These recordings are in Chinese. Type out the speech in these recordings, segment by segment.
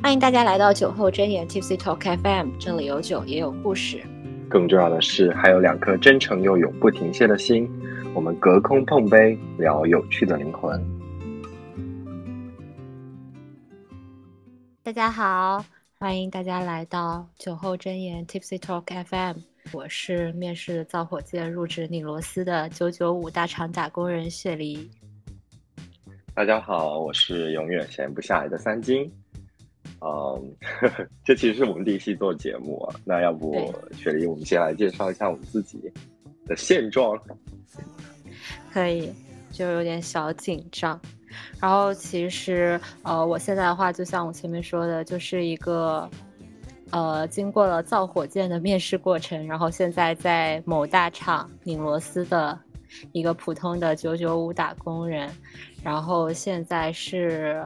欢迎大家来到酒后真言 Tipsy Talk FM，这里有酒也有故事。更重要的是，还有两颗真诚又永不停歇的心。我们隔空碰杯，聊有趣的灵魂。大家好，欢迎大家来到酒后真言 Tipsy Talk FM。我是面试造火箭入职拧螺丝的九九五大厂打工人雪梨。大家好，我是永远闲不下来的三金。嗯，这其实是我们第一期做节目啊。那要不雪梨，我们先来介绍一下我们自己的现状。可以，就有点小紧张。然后其实，呃，我现在的话，就像我前面说的，就是一个。呃，经过了造火箭的面试过程，然后现在在某大厂拧螺丝的一个普通的九九五打工人，然后现在是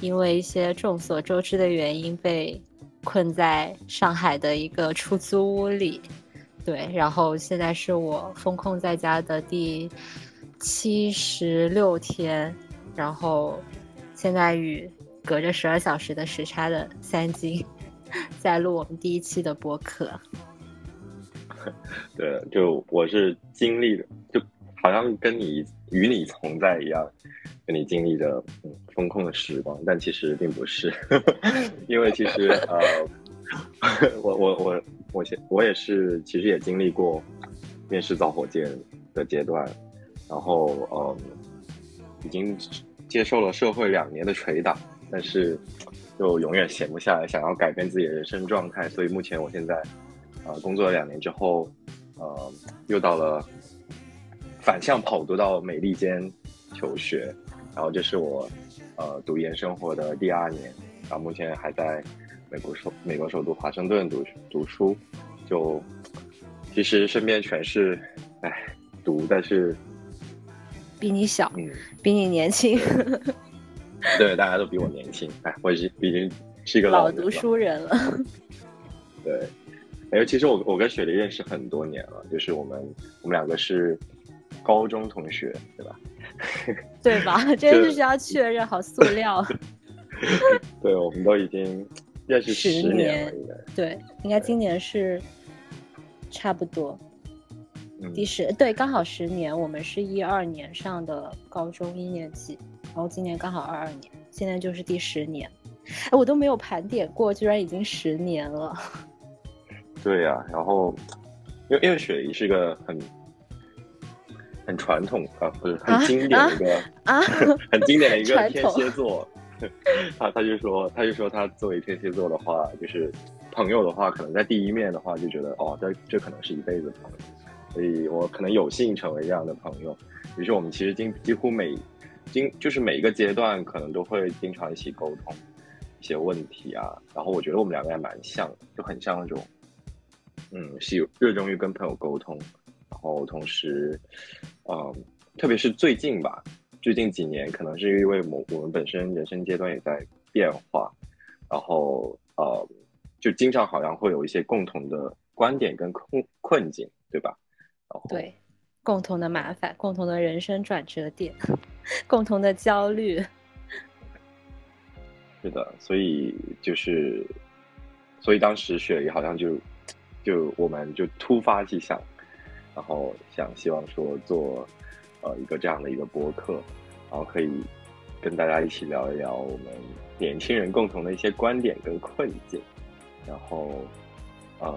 因为一些众所周知的原因被困在上海的一个出租屋里，对，然后现在是我封控在家的第七十六天，然后现在与隔着十二小时的时差的三金。在录我们第一期的播客，对，就我是经历的，就好像跟你与你同在一样，跟你经历的嗯风控的时光，但其实并不是，因为其实呃，我我我我先我也是，其实也经历过面试造火箭的阶段，然后嗯，已经接受了社会两年的捶打，但是。就永远闲不下来，想要改变自己的人生状态，所以目前我现在，呃，工作了两年之后，呃，又到了反向跑读到美利坚求学，然后这是我呃读研生活的第二年，然后目前还在美国首美国首都华盛顿读读书，就其实身边全是哎读，但是比你小，嗯，比你年轻。对，大家都比我年轻，哎，我已经已经是一个老读书人了。对，哎，其实我我跟雪梨认识很多年了，就是我们我们两个是高中同学，对吧？对吧？这个是需要确认，好塑料。对，我们都已经认识十年了，应该对，应该今年是差不多第十，对，刚好十年。我们是一二年上的高中一年级。然后今年刚好二二年，现在就是第十年，哎，我都没有盘点过，居然已经十年了。对呀，然后因为因为雪姨是个很很传统啊，不是很经典的一个啊，很经典的一个天蝎座。他他就说他就说他作为天蝎座的话，就是朋友的话，可能在第一面的话就觉得哦，这这可能是一辈子朋友，所以我可能有幸成为这样的朋友。于是我们其实经几乎每。经就是每一个阶段可能都会经常一起沟通一些问题啊，然后我觉得我们两个还蛮像，就很像那种，嗯，是有热衷于跟朋友沟通，然后同时，嗯，特别是最近吧，最近几年可能是因为我我们本身人生阶段也在变化，然后呃，就经常好像会有一些共同的观点跟困困境，对吧？然后对。共同的麻烦，共同的人生转折点，共同的焦虑。是的，所以就是，所以当时雪梨好像就就我们就突发奇想，然后想希望说做呃一个这样的一个播客，然后可以跟大家一起聊一聊我们年轻人共同的一些观点跟困境，然后呃。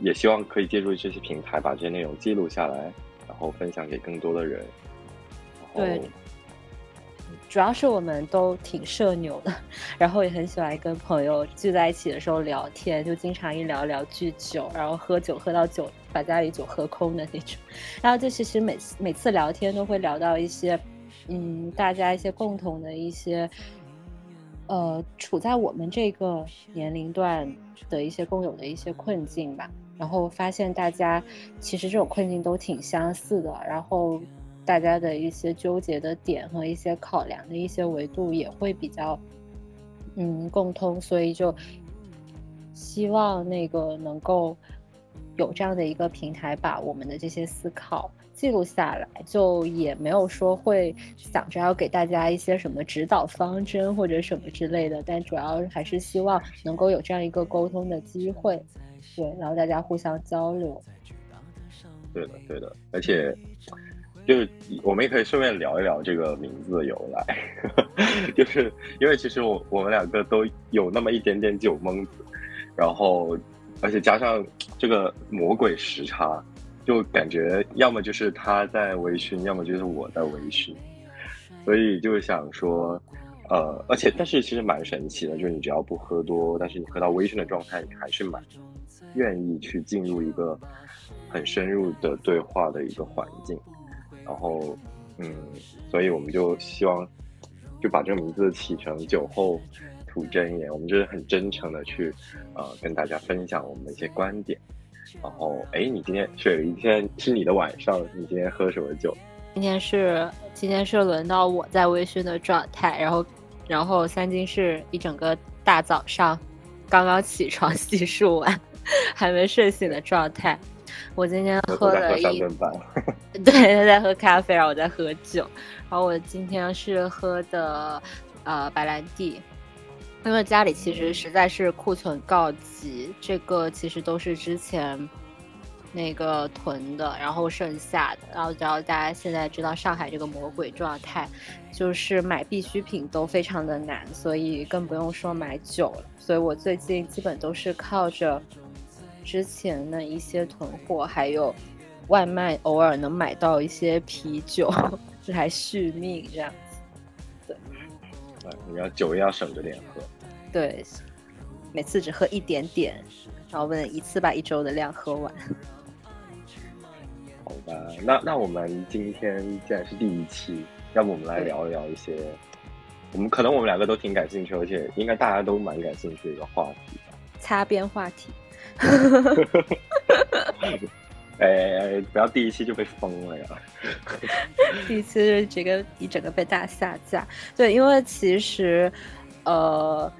也希望可以借助这些平台把这些内容记录下来，然后分享给更多的人。对，主要是我们都挺社牛的，然后也很喜欢跟朋友聚在一起的时候聊天，就经常一聊聊聚酒，然后喝酒喝到酒把家里酒喝空的那种。然后就其实每次每次聊天都会聊到一些，嗯，大家一些共同的一些，呃，处在我们这个年龄段的一些共有的一些困境吧。然后发现大家其实这种困境都挺相似的，然后大家的一些纠结的点和一些考量的一些维度也会比较嗯共通，所以就希望那个能够有这样的一个平台，把我们的这些思考记录下来，就也没有说会想着要给大家一些什么指导方针或者什么之类的，但主要还是希望能够有这样一个沟通的机会，对，然后大家互相交流。对的，对的，而且就是我们也可以顺便聊一聊这个名字的由来，就是因为其实我我们两个都有那么一点点酒蒙子，然后。而且加上这个魔鬼时差，就感觉要么就是他在微醺，要么就是我在微醺，所以就想说，呃，而且但是其实蛮神奇的，就是你只要不喝多，但是你喝到微醺的状态，你还是蛮愿意去进入一个很深入的对话的一个环境。然后，嗯，所以我们就希望就把这个名字起成酒后。吐真言，我们就是很真诚的去，呃，跟大家分享我们的一些观点。然后，哎，你今天水一天是你的晚上，你今天喝什么酒？今天是今天是轮到我在微醺的状态，然后，然后三金是一整个大早上刚刚起床 洗漱完，还没睡醒的状态。我今天喝了一，对，他在喝咖啡，然后我在喝酒。然后我今天是喝的呃白兰地。因为家里其实实在是库存告急，这个其实都是之前那个囤的，然后剩下的。然后，只要大家现在知道上海这个魔鬼状态，就是买必需品都非常的难，所以更不用说买酒了。所以我最近基本都是靠着之前的一些囤货，还有外卖，偶尔能买到一些啤酒这还续命这样子。对。你要酒也要省着点喝，对，每次只喝一点点，然后不能一次把一周的量喝完。好吧，那那我们今天既然是第一期，要不我们来聊一聊一些，我们可能我们两个都挺感兴趣，而且应该大家都蛮感兴趣的一个话题。擦边话题。哎，不要第一期就被封了呀！第一期是这个一整个被大下架。对，因为其实，呃，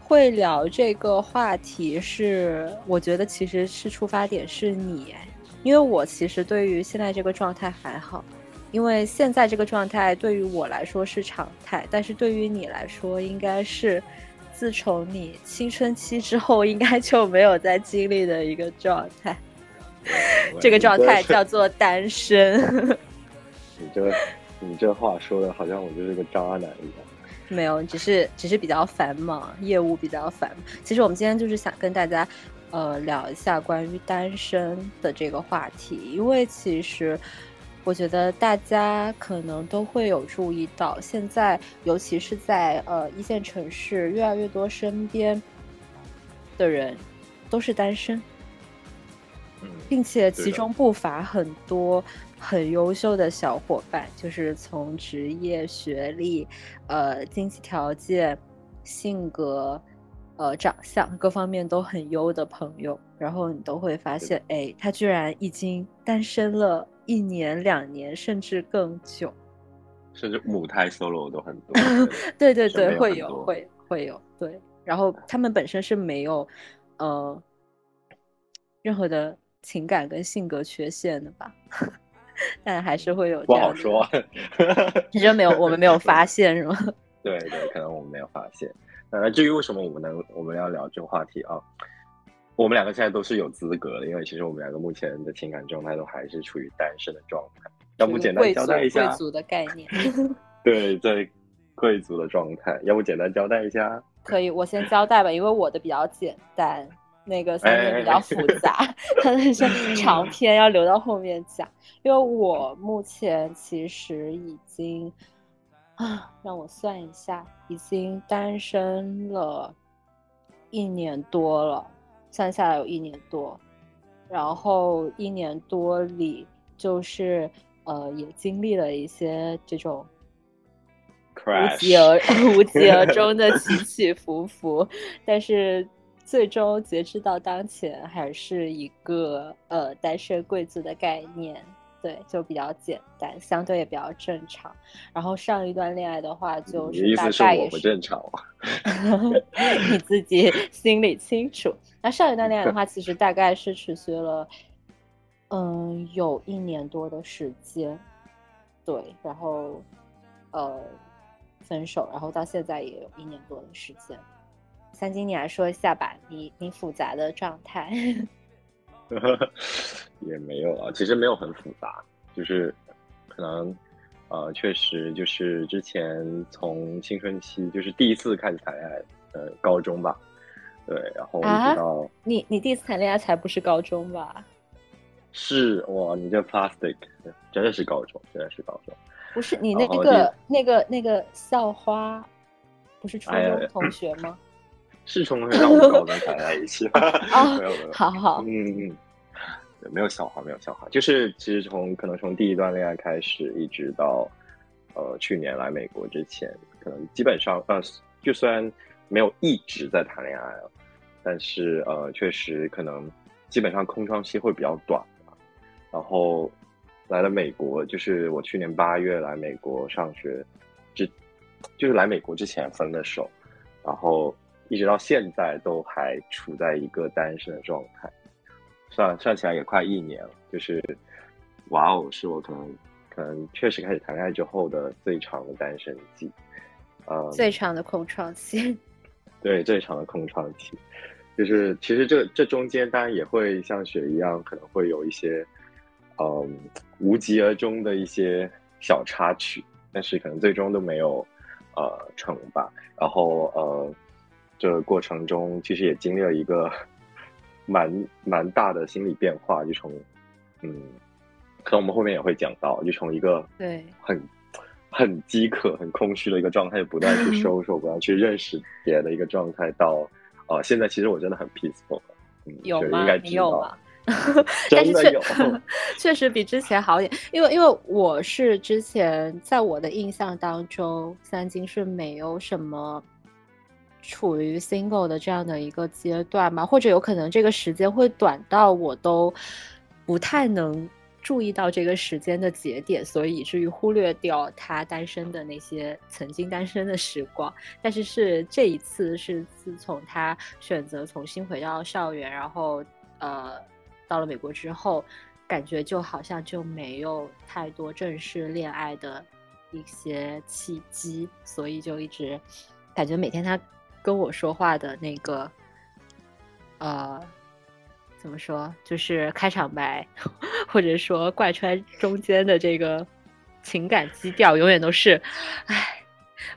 会聊这个话题是，我觉得其实是出发点是你，因为我其实对于现在这个状态还好，因为现在这个状态对于我来说是常态，但是对于你来说，应该是自从你青春期之后，应该就没有再经历的一个状态。这个状态叫做单身。你这，你这话说的好像我就是个渣男一样。没有，只是只是比较繁忙，业务比较繁。其实我们今天就是想跟大家，呃，聊一下关于单身的这个话题，因为其实我觉得大家可能都会有注意到，现在尤其是在呃一线城市，越来越多身边的人都是单身。并且其中不乏很多很优秀的小伙伴，就是从职业、学历、呃经济条件、性格、呃长相各方面都很优的朋友，然后你都会发现，哎，他居然已经单身了一年、两年，甚至更久，甚至母胎 solo 都很多。对对对，会有会会有对，然后他们本身是没有呃任何的。情感跟性格缺陷的吧，但还是会有。不好说，你觉得没有，我们没有发现，是吗？对对，可能我们没有发现。那，至于为什么我们能我们要聊这个话题啊？我们两个现在都是有资格的，因为其实我们两个目前的情感状态都还是处于单身的状态。要不简单交代一下贵族的概念？对，在贵族的状态，要不简单交代一下？可以，我先交代吧，因为我的比较简单。那个三面比较复杂，长篇要留到后面讲。因为我目前其实已经啊，让我算一下，已经单身了一年多了，算下来有一年多。然后一年多里，就是呃，也经历了一些这种无疾而无疾而 终的起起伏伏，但是。最终截止到当前，还是一个呃单身贵族的概念。对，就比较简单，相对也比较正常。然后上一段恋爱的话，就是大概也不正常，你自己心里清楚。那上一段恋爱的话，其实大概是持续了，嗯，有一年多的时间，对，然后呃分手，然后到现在也有一年多的时间。三金，你来说一下吧，你你复杂的状态。也没有啊，其实没有很复杂，就是可能呃，确实就是之前从青春期就是第一次开始谈恋爱，呃，高中吧，对，然后一直到你你第一次谈恋爱才不是高中吧？是哇，你这 plastic 真的是高中，真的是高中，不是你那个那个那个校花，不是初中同学吗？是从让我们高中谈在一起，没有没有，好好，嗯嗯，没有笑话，没有笑话，就是其实从可能从第一段恋爱开始，一直到呃去年来美国之前，可能基本上呃，就算没有一直在谈恋爱了，但是呃，确实可能基本上空窗期会比较短，然后来了美国，就是我去年八月来美国上学，之就是来美国之前分的手，然后。一直到现在都还处在一个单身的状态，算算起来也快一年了。就是，哇哦，是我可能可能确实开始谈恋爱之后的最长的单身季，呃，最长的空窗期。对，最长的空窗期，就是其实这这中间当然也会像雪一样，可能会有一些嗯无疾而终的一些小插曲，但是可能最终都没有呃成吧。然后呃。这个过程中，其实也经历了一个 蛮蛮大的心理变化，就从嗯，可能我们后面也会讲到，就从一个对很很饥渴、很空虚的一个状态，不断去 收收，不断去认识别的一个状态，到呃，现在其实我真的很 peaceful，有吗？你有吗？真的有，确实比之前好一点，因为因为我是之前在我的印象当中，三金是没有什么。处于 single 的这样的一个阶段嘛，或者有可能这个时间会短到我都不太能注意到这个时间的节点，所以以至于忽略掉他单身的那些曾经单身的时光。但是是这一次，是自从他选择重新回到校园，然后呃到了美国之后，感觉就好像就没有太多正式恋爱的一些契机，所以就一直感觉每天他。跟我说话的那个，呃，怎么说？就是开场白，或者说贯穿中间的这个情感基调，永远都是，哎，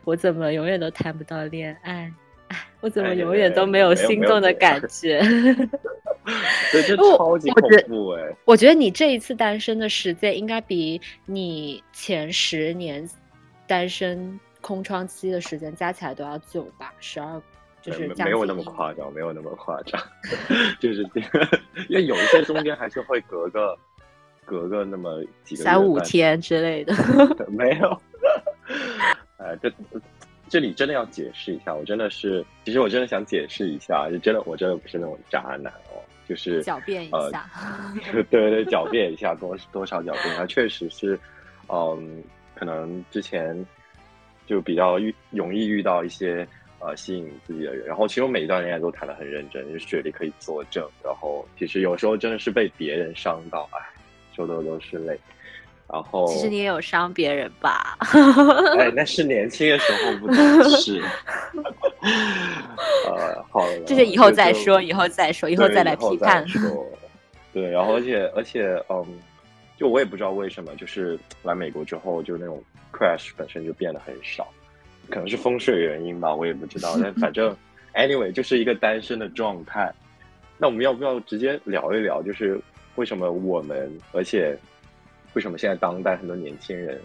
我怎么永远都谈不到恋爱？哎，我怎么永远都没有心动的感觉？对，这 超级恐怖哎！我觉得你这一次单身的时间，应该比你前十年单身。空窗期的时间加起来都要久吧，十二就是没有那么夸张，没有那么夸张，就是因为有一些中间还是会隔个隔个那么几个三五天之类的，没有。哎，这这里真的要解释一下，我真的是，其实我真的想解释一下，就真的我真的不是那种渣男哦，就是狡辩一下，对对，狡辩一下，多多少狡辩，他确实是，嗯，可能之前。就比较遇容易遇到一些呃吸引自己的人，然后其实我每一段恋爱都谈得很认真，就是学历可以作证。然后其实有时候真的是被别人伤到，哎，说的都是泪。然后其实你也有伤别人吧？哎，那是年轻的时候，不懂事。呃，好了，这些以后再说，以后再说，以后再来批判。对，然后而且而且嗯。就我也不知道为什么，就是来美国之后，就那种 crash 本身就变得很少，可能是风水原因吧，我也不知道。但反正 anyway 就是一个单身的状态。那我们要不要直接聊一聊，就是为什么我们，而且为什么现在当代很多年轻人，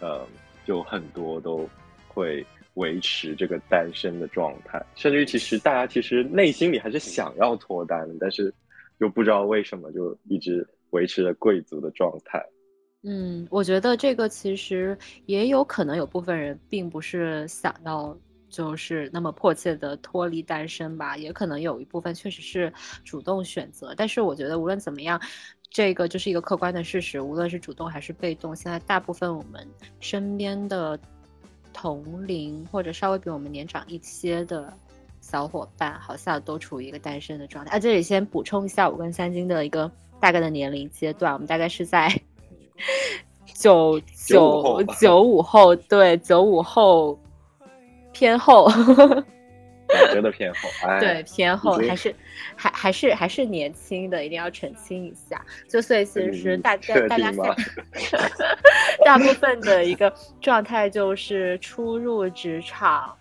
呃，就很多都会维持这个单身的状态，甚至于其实大家其实内心里还是想要脱单的，但是就不知道为什么就一直。维持着贵族的状态，嗯，我觉得这个其实也有可能有部分人并不是想要就是那么迫切的脱离单身吧，也可能有一部分确实是主动选择。但是我觉得无论怎么样，这个就是一个客观的事实，无论是主动还是被动，现在大部分我们身边的同龄或者稍微比我们年长一些的小伙伴，好像都处于一个单身的状态。啊，这里先补充一下我跟三金的一个大概的年龄阶段，我们大概是在 九九九五后，对，九五后偏后。我觉得偏后，哎对偏后还是还还是还是年轻的，一定要澄清一下。就所以其实大家大家 大部分的一个状态就是初入职场，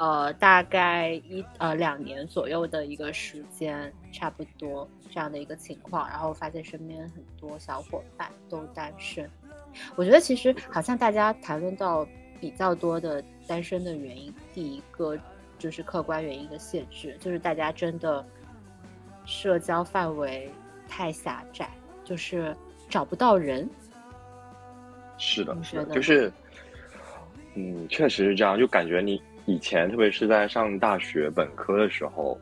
呃，大概一呃两年左右的一个时间，差不多这样的一个情况。然后发现身边很多小伙伴都单身，我觉得其实好像大家谈论到比较多的单身的原因，第一个。就是客观原因的限制，就是大家真的社交范围太狭窄，就是找不到人。是的，是的，就是，嗯，确实是这样。就感觉你以前，特别是在上大学本科的时候，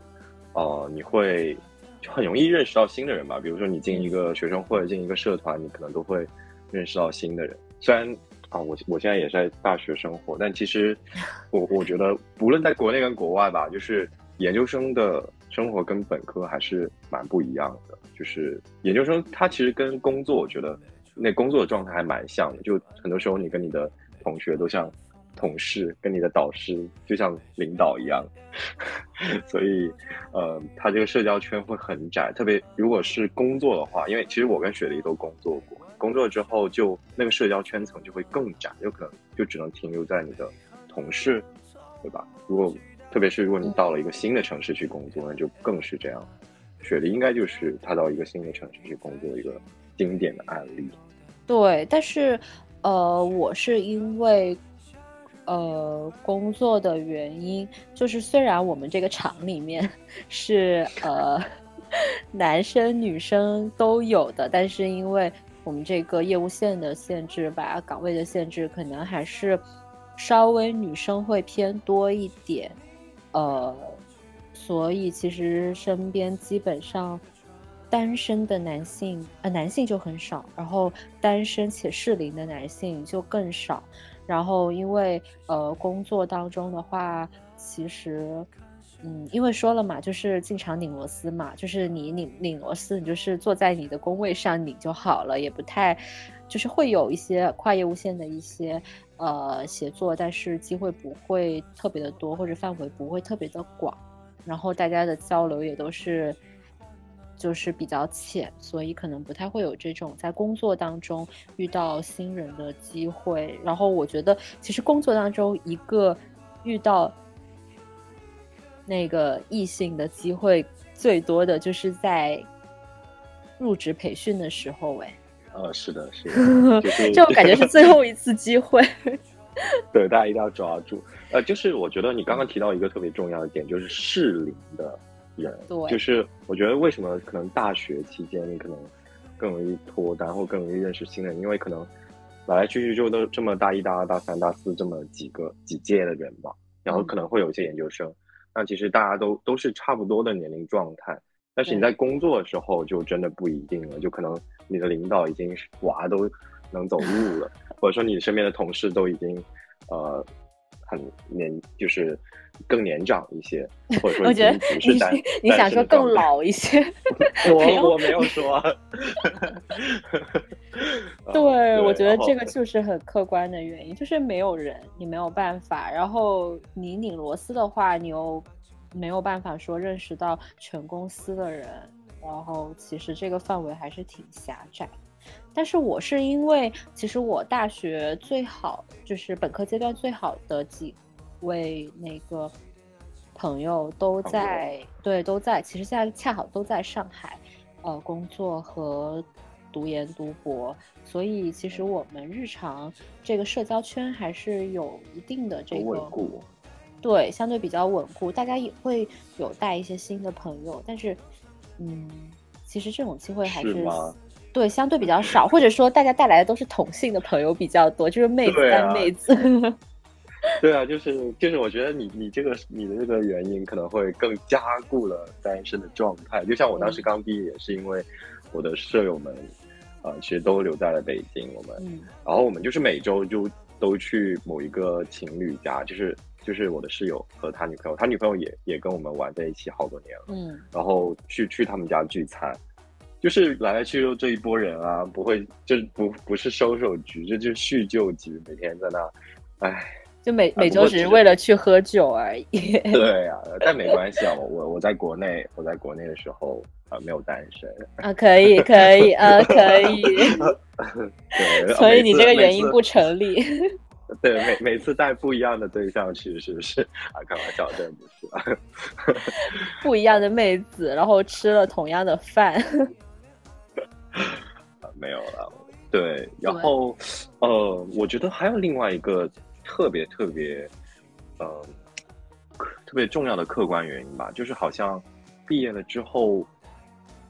呃，你会就很容易认识到新的人吧。比如说，你进一个学生会，进一个社团，你可能都会认识到新的人。虽然。啊，我我现在也在大学生活，但其实 我我觉得，无论在国内跟国外吧，就是研究生的生活跟本科还是蛮不一样的。就是研究生他其实跟工作，我觉得那工作的状态还蛮像的。就很多时候你跟你的同学都像同事，跟你的导师就像领导一样，所以呃，他这个社交圈会很窄。特别如果是工作的话，因为其实我跟雪梨都工作过。工作之后，就那个社交圈层就会更窄，有可能就只能停留在你的同事，对吧？如果特别是如果你到了一个新的城市去工作，那就更是这样。雪梨应该就是他到一个新的城市去工作一个经典的案例。对，但是呃，我是因为呃工作的原因，就是虽然我们这个厂里面 是呃男生女生都有的，但是因为我们这个业务线的限制吧，岗位的限制，可能还是稍微女生会偏多一点，呃，所以其实身边基本上单身的男性，呃，男性就很少，然后单身且适龄的男性就更少，然后因为呃工作当中的话，其实。嗯，因为说了嘛，就是进场拧螺丝嘛，就是你拧拧螺丝，你就是坐在你的工位上拧就好了，也不太，就是会有一些跨业务线的一些呃协作，但是机会不会特别的多，或者范围不会特别的广，然后大家的交流也都是就是比较浅，所以可能不太会有这种在工作当中遇到新人的机会。然后我觉得，其实工作当中一个遇到。那个异性的机会最多的就是在入职培训的时候，哎，呃，是的，是的，这种感觉是最后一次机会。对，大家一定要抓住。呃，就是我觉得你刚刚提到一个特别重要的点，就是适龄的人，对，就是我觉得为什么可能大学期间你可能更容易脱单或更容易认识新人，因为可能来来去去就都这么大一、大二、大三、大四这么几个几届的人嘛，然后可能会有一些研究生。那其实大家都都是差不多的年龄状态，但是你在工作的时候就真的不一定了，就可能你的领导已经娃都能走路了，或者说你身边的同事都已经呃很年就是更年长一些，或者说我觉得你你想说更老一些，我我没有说，对，我觉得这个就是很客观的原因，就是没有人，你没有办法。然后你拧螺丝的话，你又没有办法说认识到全公司的人，然后其实这个范围还是挺狭窄。但是我是因为，其实我大学最好就是本科阶段最好的几位那个朋友都在，对，都在。其实现在恰好都在上海，呃，工作和。读研读博，所以其实我们日常这个社交圈还是有一定的这个稳固，对，相对比较稳固。大家也会有带一些新的朋友，但是，嗯，其实这种机会还是对相对比较少，或者说大家带来的都是同性的朋友比较多，就是妹子带妹子。对啊，就是就是，我觉得你你这个你的这个原因可能会更加固了单身的状态。就像我当时刚毕业，也是因为。我的舍友们，呃，其实都留在了北京。我们，嗯然后我们就是每周就都去某一个情侣家，就是就是我的室友和他女朋友，他女朋友也也跟我们玩在一起好多年了。嗯，然后去去他们家聚餐，就是来来去去这一波人啊，不会就是不不是收手局，这就是叙旧局，每天在那，唉，就每每周只是为了去喝酒而已。对啊，但没关系啊，我我我在国内，我在国内的时候啊、呃没有单身，啊，可以可以，啊，可以。对，所以你这个原因不成立。对每每次带不一样的对象去，是不是啊？开玩笑，真的不是啊。不一样的妹子，然后吃了同样的饭。啊，没有了。对，然后呃，我觉得还有另外一个特别特别呃特别重要的客观原因吧，就是好像毕业了之后，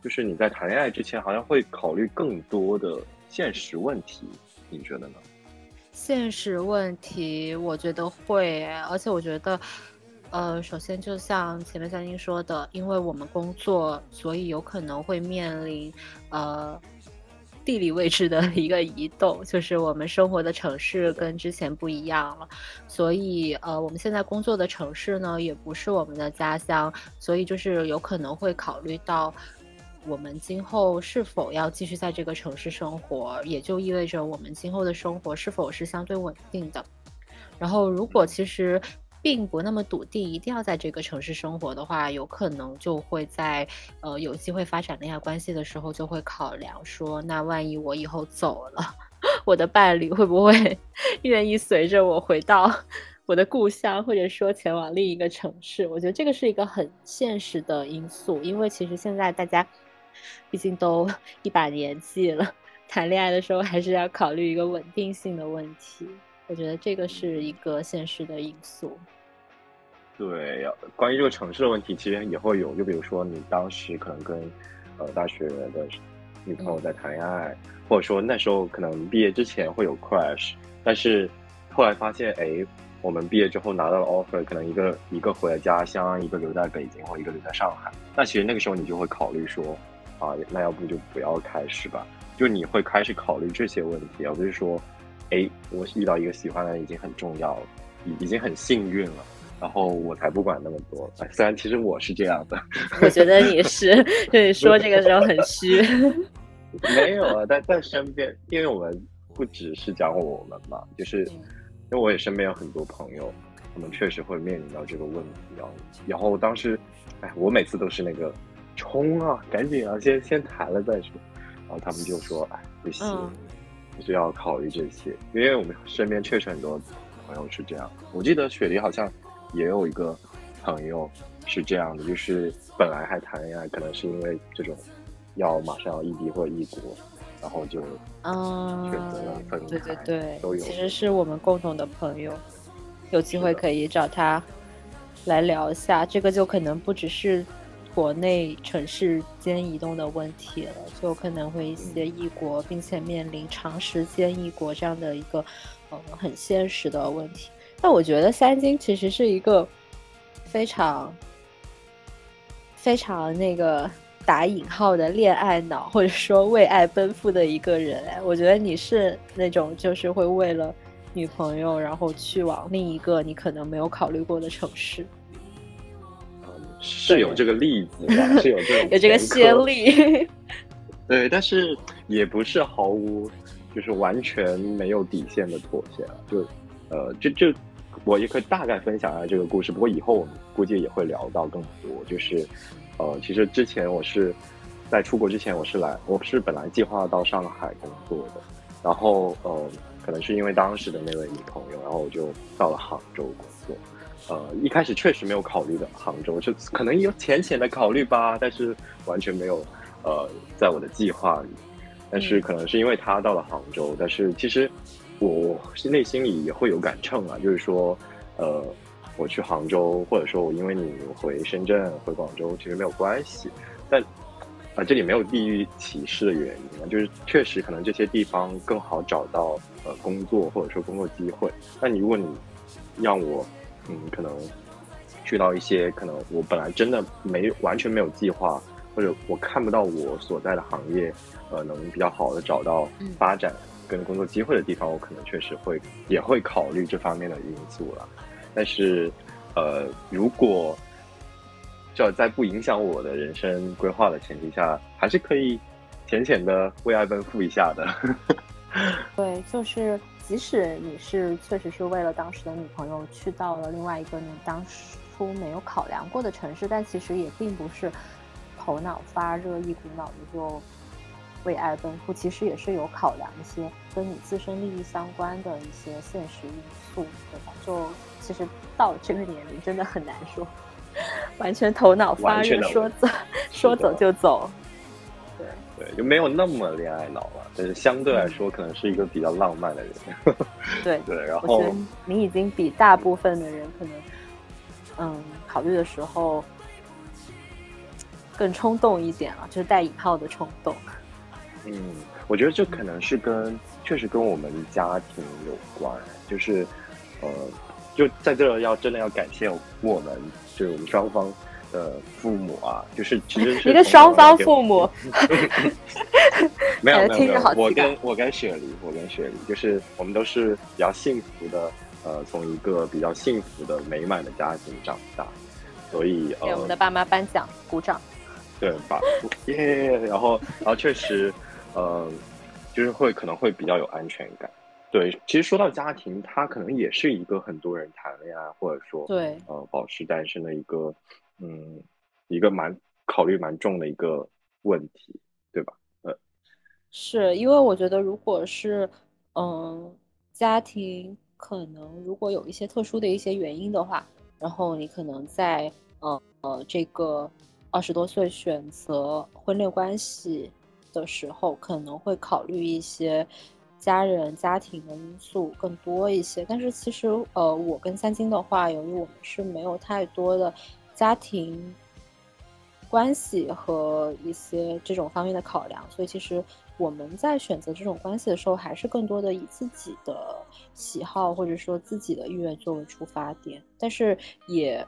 就是你在谈恋爱之前，好像会考虑更多的现实问题，你觉得呢？现实问题，我觉得会，而且我觉得，呃，首先就像前面三金说的，因为我们工作，所以有可能会面临呃地理位置的一个移动，就是我们生活的城市跟之前不一样了，所以呃，我们现在工作的城市呢，也不是我们的家乡，所以就是有可能会考虑到。我们今后是否要继续在这个城市生活，也就意味着我们今后的生活是否是相对稳定的。然后，如果其实并不那么笃定一定要在这个城市生活的话，有可能就会在呃有机会发展恋爱关系的时候，就会考量说，那万一我以后走了，我的伴侣会不会 愿意随着我回到我的故乡，或者说前往另一个城市？我觉得这个是一个很现实的因素，因为其实现在大家。毕竟都一把年纪了，谈恋爱的时候还是要考虑一个稳定性的问题。我觉得这个是一个现实的因素。对，关于这个城市的问题，其实也会有。就比如说，你当时可能跟呃大学的女朋友在谈恋爱，或者说那时候可能毕业之前会有 crush，但是后来发现，哎，我们毕业之后拿到了 offer，可能一个一个回了家乡，一个留在北京，或一个留在上海。那其实那个时候你就会考虑说。啊，那要不就不要开始吧。就你会开始考虑这些问题，而不是说，哎，我遇到一个喜欢的人已经很重要了，已已经很幸运了，然后我才不管那么多。虽然其实我是这样的，我觉得你是，就你说这个时候很虚。没有啊，但在身边，因为我们不只是讲我们嘛，就是因为我也身边有很多朋友，他们确实会面临到这个问题。然后，然后当时，哎，我每次都是那个。冲啊！赶紧啊！先先谈了再说。然后他们就说：“哎，不行，就是要考虑这些。”因为我们身边确实很多朋友是这样。我记得雪梨好像也有一个朋友是这样的，就是本来还谈恋爱，可能是因为这种要马上要异地或者异国，然后就嗯选择了分开。对对对，都有。其实是我们共同的朋友，有机会可以找他来聊一下。这个就可能不只是。国内城市间移动的问题了，就可能会一些异国，并且面临长时间异国这样的一个呃很现实的问题。但我觉得三金其实是一个非常非常那个打引号的恋爱脑，或者说为爱奔赴的一个人。哎，我觉得你是那种就是会为了女朋友，然后去往另一个你可能没有考虑过的城市。是有这个例子吧，是有这个 有这个先例，对，但是也不是毫无，就是完全没有底线的妥协啊。就，呃，就就我也可以大概分享一下这个故事，不过以后我们估计也会聊到更多。就是，呃，其实之前我是在出国之前，我是来，我是本来计划到上海工作的，然后呃，可能是因为当时的那位女朋友，然后我就到了杭州工作。呃，一开始确实没有考虑的杭州，就可能有浅浅的考虑吧，但是完全没有，呃，在我的计划里。但是可能是因为他到了杭州，但是其实我内心里也会有杆秤啊，就是说，呃，我去杭州，或者说我因为你回深圳、回广州，其实没有关系。但啊，这里没有地域歧视的原因啊，就是确实可能这些地方更好找到呃工作或者说工作机会。那你如果你让我。嗯，可能去到一些可能我本来真的没完全没有计划或者我看不到我所在的行业，呃，能比较好的找到发展跟工作机会的地方，我可能确实会也会考虑这方面的因素了。但是，呃，如果就在不影响我的人生规划的前提下，还是可以浅浅的为爱奔赴一下的。对，就是即使你是确实是为了当时的女朋友去到了另外一个你当初没有考量过的城市，但其实也并不是。头脑发热，一股脑的就为爱奔赴，其实也是有考量一些跟你自身利益相关的一些现实因素，对吧？就其实到了这个年龄，真的很难说，完全头脑发热，说走说走就走。对对，就没有那么恋爱脑了，但是相对来说，可能是一个比较浪漫的人。对对，然后你已经比大部分的人可能，嗯，考虑的时候。更冲动一点了，就是带引号的冲动。嗯，我觉得这可能是跟确实跟我们家庭有关，就是呃，就在这要真的要感谢我们，就是我们双方的父母啊，就是 其实是一个双方父母。没 有没有，我跟我跟雪梨，我跟雪梨，就是我们都是比较幸福的，呃，从一个比较幸福的美满的家庭长大，所以给我们的爸妈颁奖，鼓掌。对吧？耶，然后，然后确实，呃，就是会可能会比较有安全感。对，其实说到家庭，它可能也是一个很多人谈恋爱或者说对呃保持单身的一个嗯一个蛮考虑蛮重的一个问题，对吧？呃，是因为我觉得，如果是嗯家庭可能如果有一些特殊的一些原因的话，然后你可能在呃呃这个。二十多岁选择婚恋关系的时候，可能会考虑一些家人、家庭的因素更多一些。但是其实，呃，我跟三金的话，由于我们是没有太多的家庭关系和一些这种方面的考量，所以其实我们在选择这种关系的时候，还是更多的以自己的喜好或者说自己的意愿作为出发点。但是也。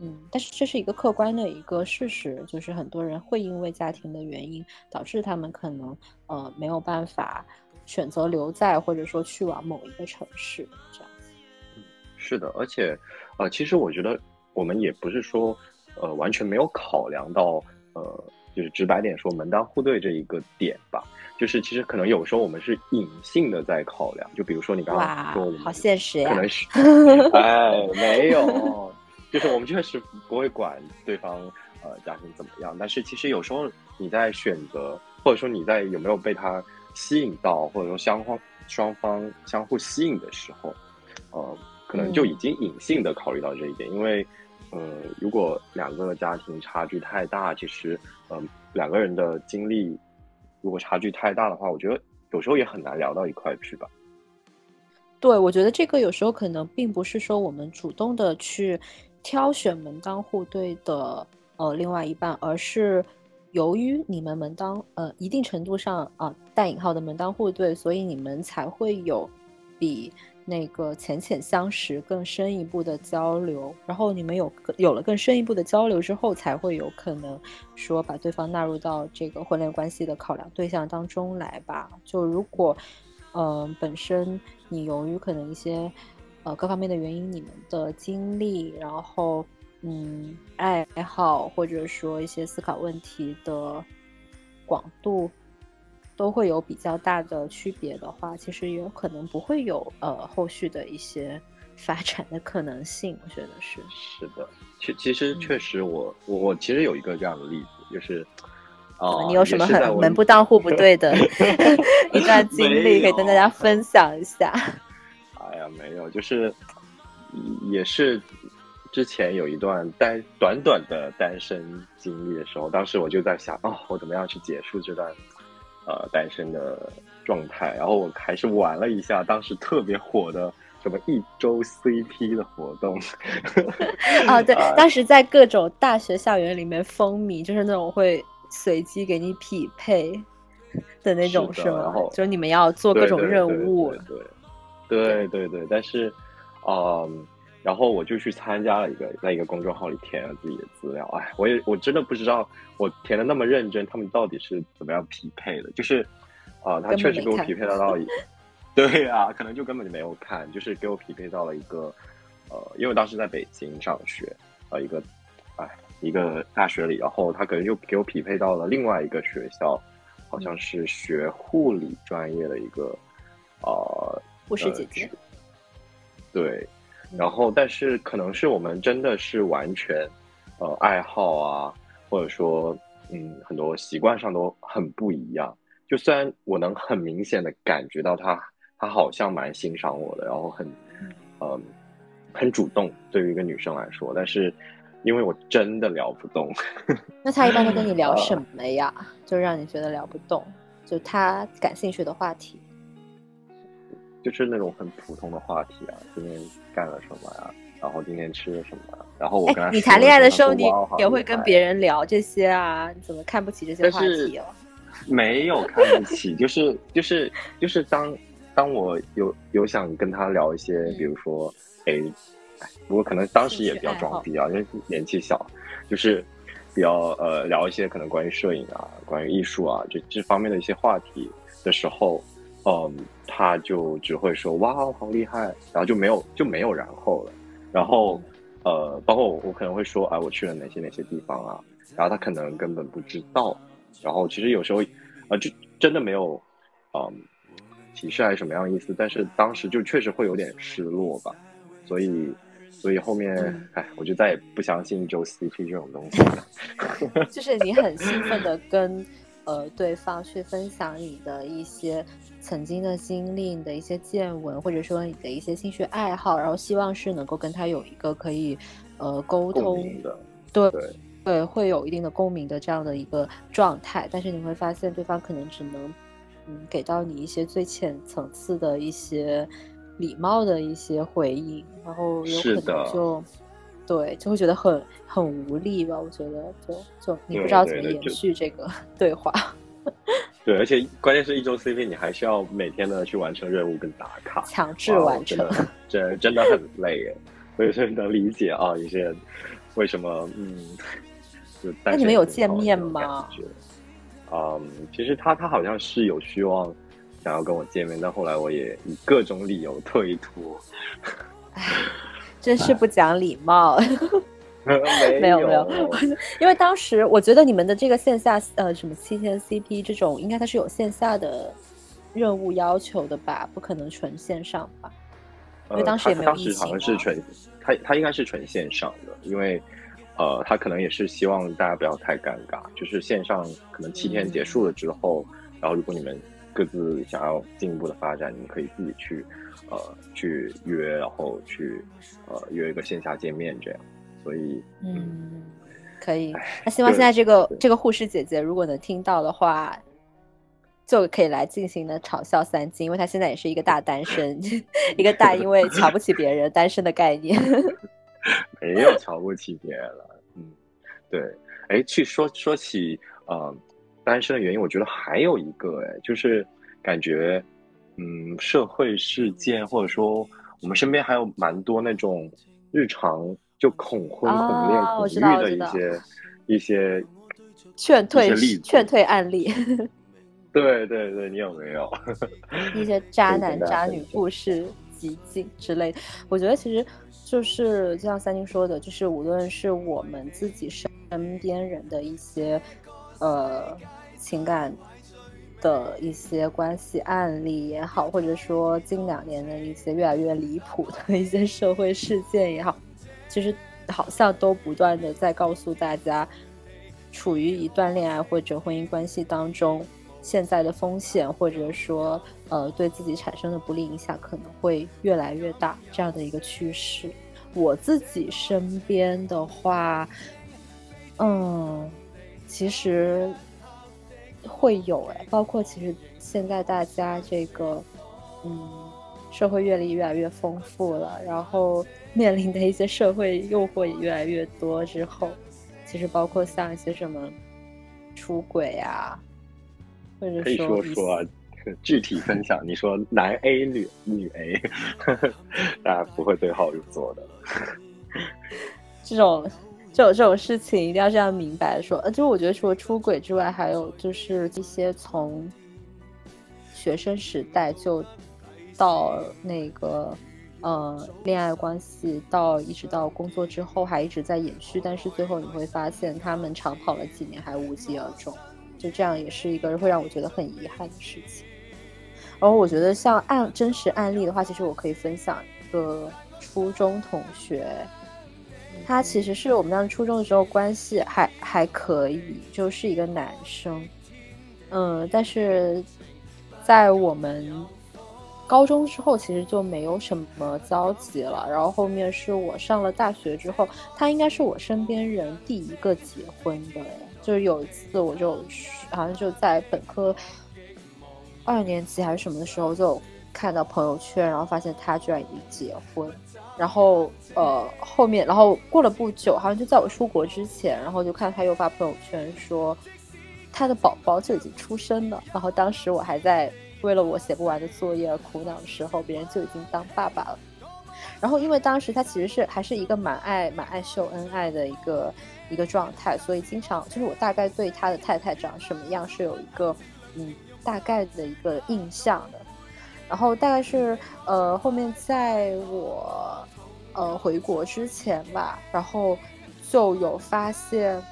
嗯，但是这是一个客观的一个事实，就是很多人会因为家庭的原因，导致他们可能呃没有办法选择留在或者说去往某一个城市这样子。嗯，是的，而且呃，其实我觉得我们也不是说呃完全没有考量到呃，就是直白点说门当户对这一个点吧，就是其实可能有时候我们是隐性的在考量，就比如说你刚刚说，好现实呀，可能是 哎没有。就是我们确实不会管对方呃家庭怎么样，但是其实有时候你在选择，或者说你在有没有被他吸引到，或者说相方双方相互吸引的时候，呃，可能就已经隐性的考虑到这一点。因为呃，如果两个家庭差距太大，其实嗯两个人的经历如果差距太大的话，我觉得有时候也很难聊到一块去吧。对，我觉得这个有时候可能并不是说我们主动的去。挑选门当户对的呃另外一半，而是由于你们门当呃一定程度上啊带引号的门当户对，所以你们才会有比那个浅浅相识更深一步的交流。然后你们有有了更深一步的交流之后，才会有可能说把对方纳入到这个婚恋关系的考量对象当中来吧。就如果嗯本身你由于可能一些。呃，各方面的原因，你们的经历，然后，嗯，爱好，或者说一些思考问题的广度，都会有比较大的区别的话，其实也有可能不会有呃后续的一些 发展的可能性。我觉得是是的，其其实确实，我我我其实有一个这样的例子，就是哦，你有什么很门不当户不对的 一段经历可以跟大家分享一下？哎呀，没有，就是也是之前有一段单短短的单身经历的时候，当时我就在想，哦，我怎么样去结束这段呃单身的状态？然后我还是玩了一下当时特别火的什么一周 CP 的活动。啊，对，当时在各种大学校园里面风靡，就是那种会随机给你匹配的那种，是吗？就是你们要做各种任务。对。对对对，但是，嗯，然后我就去参加了一个，在一个公众号里填了自己的资料。哎，我也我真的不知道我填的那么认真，他们到底是怎么样匹配的？就是，啊，他确实给我匹配到到，对啊，可能就根本就没有看，就是给我匹配到了一个，呃，因为我当时在北京上学，呃，一个，哎，一个大学里，然后他可能就给我匹配到了另外一个学校，好像是学护理专业的一个，呃，护士姐姐，对。然后，但是可能是我们真的是完全，呃，爱好啊，或者说，嗯，很多习惯上都很不一样。就虽然我能很明显的感觉到他，他好像蛮欣赏我的，然后很，嗯，很主动，对于一个女生来说，但是因为我真的聊不动。那他一般都跟你聊什么呀？就让你觉得聊不动？就他感兴趣的话题？就是那种很普通的话题啊，今天干了什么呀？然后今天吃了什么？然后我跟他，你谈恋爱的时候，你也会跟别人聊这些啊？你怎么看不起这些话题哦？没有看不起，就是就是就是当当我有有想跟他聊一些，比如说，哎，不过可能当时也比较装逼啊，因为年纪小，就是比较呃聊一些可能关于摄影啊、关于艺术啊这这方面的一些话题的时候。嗯，他就只会说哇，好厉害，然后就没有就没有然后了。然后，呃，包括我我可能会说，啊，我去了哪些哪些地方啊？然后他可能根本不知道。然后其实有时候，啊，就真的没有，嗯，提示还是什么样意思？但是当时就确实会有点失落吧。所以，所以后面，哎，我就再也不相信就 CP 这种东西了。就是你很兴奋的跟。呃，对方去分享你的一些曾经的经历、你的一些见闻，或者说你的一些兴趣爱好，然后希望是能够跟他有一个可以呃沟通的，对对，会有一定的共鸣的这样的一个状态。但是你会发现，对方可能只能嗯给到你一些最浅层次的一些礼貌的一些回应，然后有可能就。对，就会觉得很很无力吧？我觉得，就就你不知道怎么延续这个 对话。对，而且关键是一周 CP，你还需要每天的去完成任务跟打卡，强制完成，真真的很累。所以是能理解啊，有些人为什么嗯，就那你们有见面吗？嗯，其实他他好像是有希望想要跟我见面，但后来我也以各种理由推脱。真是不讲礼貌，没有没有，因为当时我觉得你们的这个线下呃什么七天 CP 这种，应该它是有线下的任务要求的吧？不可能纯线上吧？因为当时也没有。当时好像是纯，他他应该是纯线上的，因为呃他可能也是希望大家不要太尴尬，就是线上可能七天结束了之后，然后如果你们各自想要进一步的发展，你们可以自己去。呃，去约，然后去呃约一个线下见面，这样，所以嗯，可以。那希望现在这个这个护士姐姐如果能听到的话，就可以来进行的嘲笑三金，因为她现在也是一个大单身，一个大因为 瞧不起别人单身的概念。没有瞧不起别人了，嗯，对。哎，去说说起呃单身的原因，我觉得还有一个，哎，就是感觉。嗯，社会事件或者说我们身边还有蛮多那种日常就恐婚、恐恋、恐育的一些一些劝退劝退案例。对对对，你有没有一些 渣男渣女故事集锦之类？我觉得其实就是就像三金说的，就是无论是我们自己身边人的一些呃情感。的一些关系案例也好，或者说近两年的一些越来越离谱的一些社会事件也好，其实好像都不断的在告诉大家，处于一段恋爱或者婚姻关系当中，现在的风险或者说呃对自己产生的不利影响可能会越来越大这样的一个趋势。我自己身边的话，嗯，其实。会有哎，包括其实现在大家这个，嗯，社会阅历越来越丰富了，然后面临的一些社会诱惑也越来越多之后，其实包括像一些什么出轨啊，或者说说啊，具体分享，你说男 A 女女 A，大家不会对号入座的。这种这种这种事情一定要这样明白说。呃，就我觉得除了出轨之外，还有就是一些从学生时代就到那个呃恋爱关系，到一直到工作之后还一直在延续，但是最后你会发现他们长跑了几年还无疾而终，就这样也是一个会让我觉得很遗憾的事情。然后我觉得像案真实案例的话，其实我可以分享一个初中同学。他其实是我们当时初中的时候关系还还可以，就是一个男生，嗯，但是在我们高中之后，其实就没有什么交集了。然后后面是我上了大学之后，他应该是我身边人第一个结婚的。就是有一次，我就好像就在本科二年级还是什么的时候，就看到朋友圈，然后发现他居然已经结婚。然后，呃，后面，然后过了不久，好像就在我出国之前，然后就看他又发朋友圈说，他的宝宝就已经出生了。然后当时我还在为了我写不完的作业而苦恼的时候，别人就已经当爸爸了。然后因为当时他其实是还是一个蛮爱蛮爱秀恩爱的一个一个状态，所以经常就是我大概对他的太太长什么样是有一个嗯大概的一个印象的。然后大概是呃后面在我呃回国之前吧，然后就有发现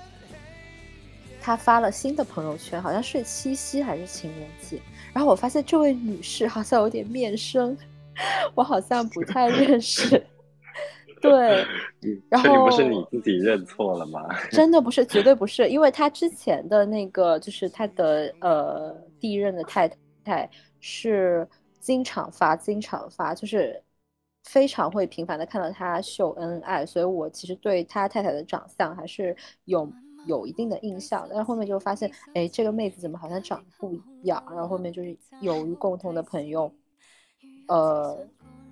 他发了新的朋友圈，好像是七夕还是情人节。然后我发现这位女士好像有点面生，我好像不太认识。对，然后不是你自己认错了吗？真的不是，绝对不是，因为他之前的那个就是他的呃第一任的太太是。经常发，经常发，就是非常会频繁的看到他秀恩爱，所以我其实对他太太的长相还是有有一定的印象。但是后面就发现，哎，这个妹子怎么好像长得不一样？然后后面就是由于共同的朋友，呃，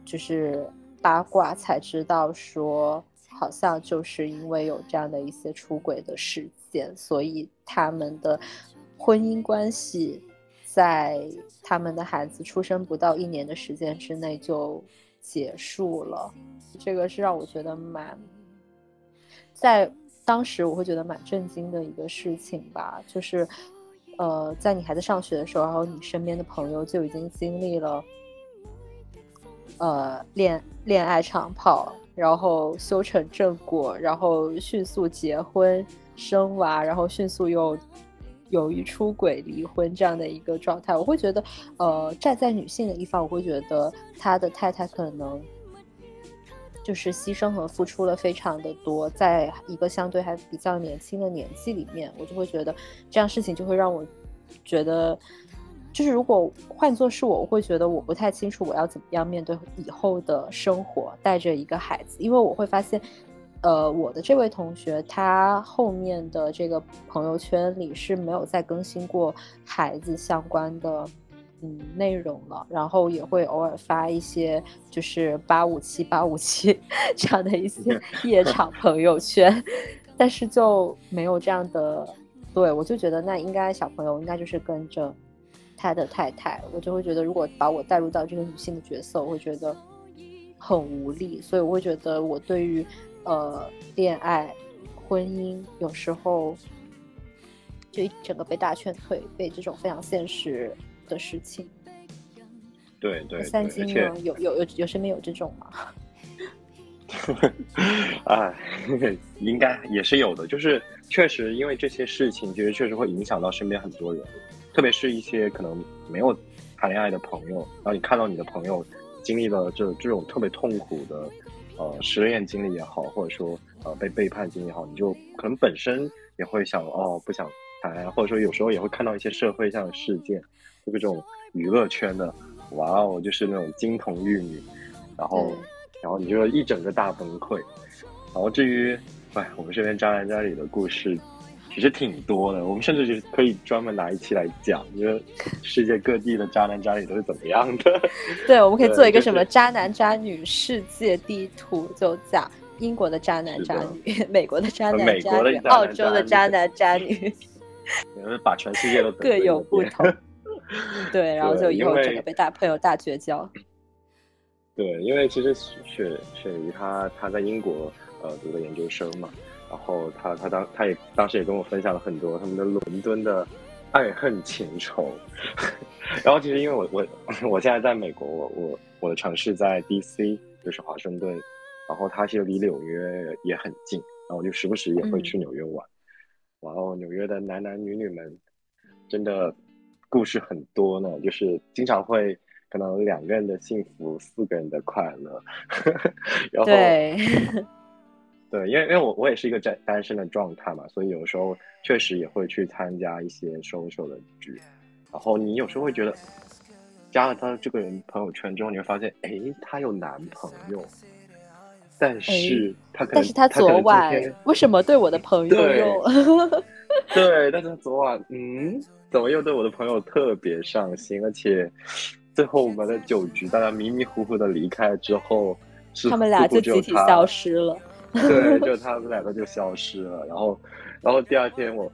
就是八卦才知道说，好像就是因为有这样的一些出轨的事件，所以他们的婚姻关系。在他们的孩子出生不到一年的时间之内就结束了，这个是让我觉得蛮，在当时我会觉得蛮震惊的一个事情吧。就是，呃，在你还在上学的时候，然后你身边的朋友就已经经历了，呃，恋恋爱长跑，然后修成正果，然后迅速结婚生娃，然后迅速又。由于出轨离婚这样的一个状态，我会觉得，呃，站在女性的一方，我会觉得他的太太可能就是牺牲和付出了非常的多，在一个相对还比较年轻的年纪里面，我就会觉得这样事情就会让我觉得，就是如果换作是我，我会觉得我不太清楚我要怎么样面对以后的生活，带着一个孩子，因为我会发现。呃，我的这位同学，他后面的这个朋友圈里是没有再更新过孩子相关的嗯内容了，然后也会偶尔发一些就是八五七八五七 这样的一些 夜场朋友圈，但是就没有这样的，对我就觉得那应该小朋友应该就是跟着他的太太，我就会觉得如果把我带入到这个女性的角色，我会觉得很无力，所以我会觉得我对于。呃，恋爱、婚姻有时候就一整个被大劝退，被这种非常现实的事情。对对，三金呢？有有有有身边有这种吗？啊，应该也是有的。就是确实，因为这些事情，其实确实会影响到身边很多人，特别是一些可能没有谈恋爱的朋友。然后你看到你的朋友经历了这这种特别痛苦的。呃，失恋经历也好，或者说呃被背叛经历也好，你就可能本身也会想哦，不想谈恋爱，或者说有时候也会看到一些社会上的事件，就这种娱乐圈的，哇哦，就是那种金童玉女，然后然后你就一整个大崩溃。然后至于哎，我们这边渣男渣女的故事。其实挺多的，我们甚至是可以专门拿一期来讲，因为世界各地的渣男渣女都是怎么样的。对，我们可以做一个什么渣男渣女世界地图，就讲英国的渣男渣女、美国的渣男渣女、澳洲的渣男渣女，把全世界都各有不同。对，然后就以后整个被大朋友大绝交。对，因为其实雪雪姨她她在英国呃读的研究生嘛，然后她她当她也当时也跟我分享了很多他们的伦敦的爱恨情仇。然后其实因为我我我现在在美国，我我我的城市在 D.C. 就是华盛顿，然后它其实离纽约也很近，然后我就时不时也会去纽约玩。然后纽约的男男女女们真的故事很多呢，就是经常会可能两个人的幸福，四个人的快乐。然后对，对，因为因为我我也是一个单单身的状态嘛，所以有时候确实也会去参加一些收手的局。然后你有时候会觉得加了他这个人朋友圈之后，你会发现，哎，他有男朋友。但是他可能，但是他昨晚为什么对我的朋友又？对，但是昨晚，嗯，怎么又对我的朋友特别上心？而且最后我们的酒局，大家迷迷糊糊的离开之后，他们俩就集体消失了。对，就他们两个就消失了。然后，然后第二天我，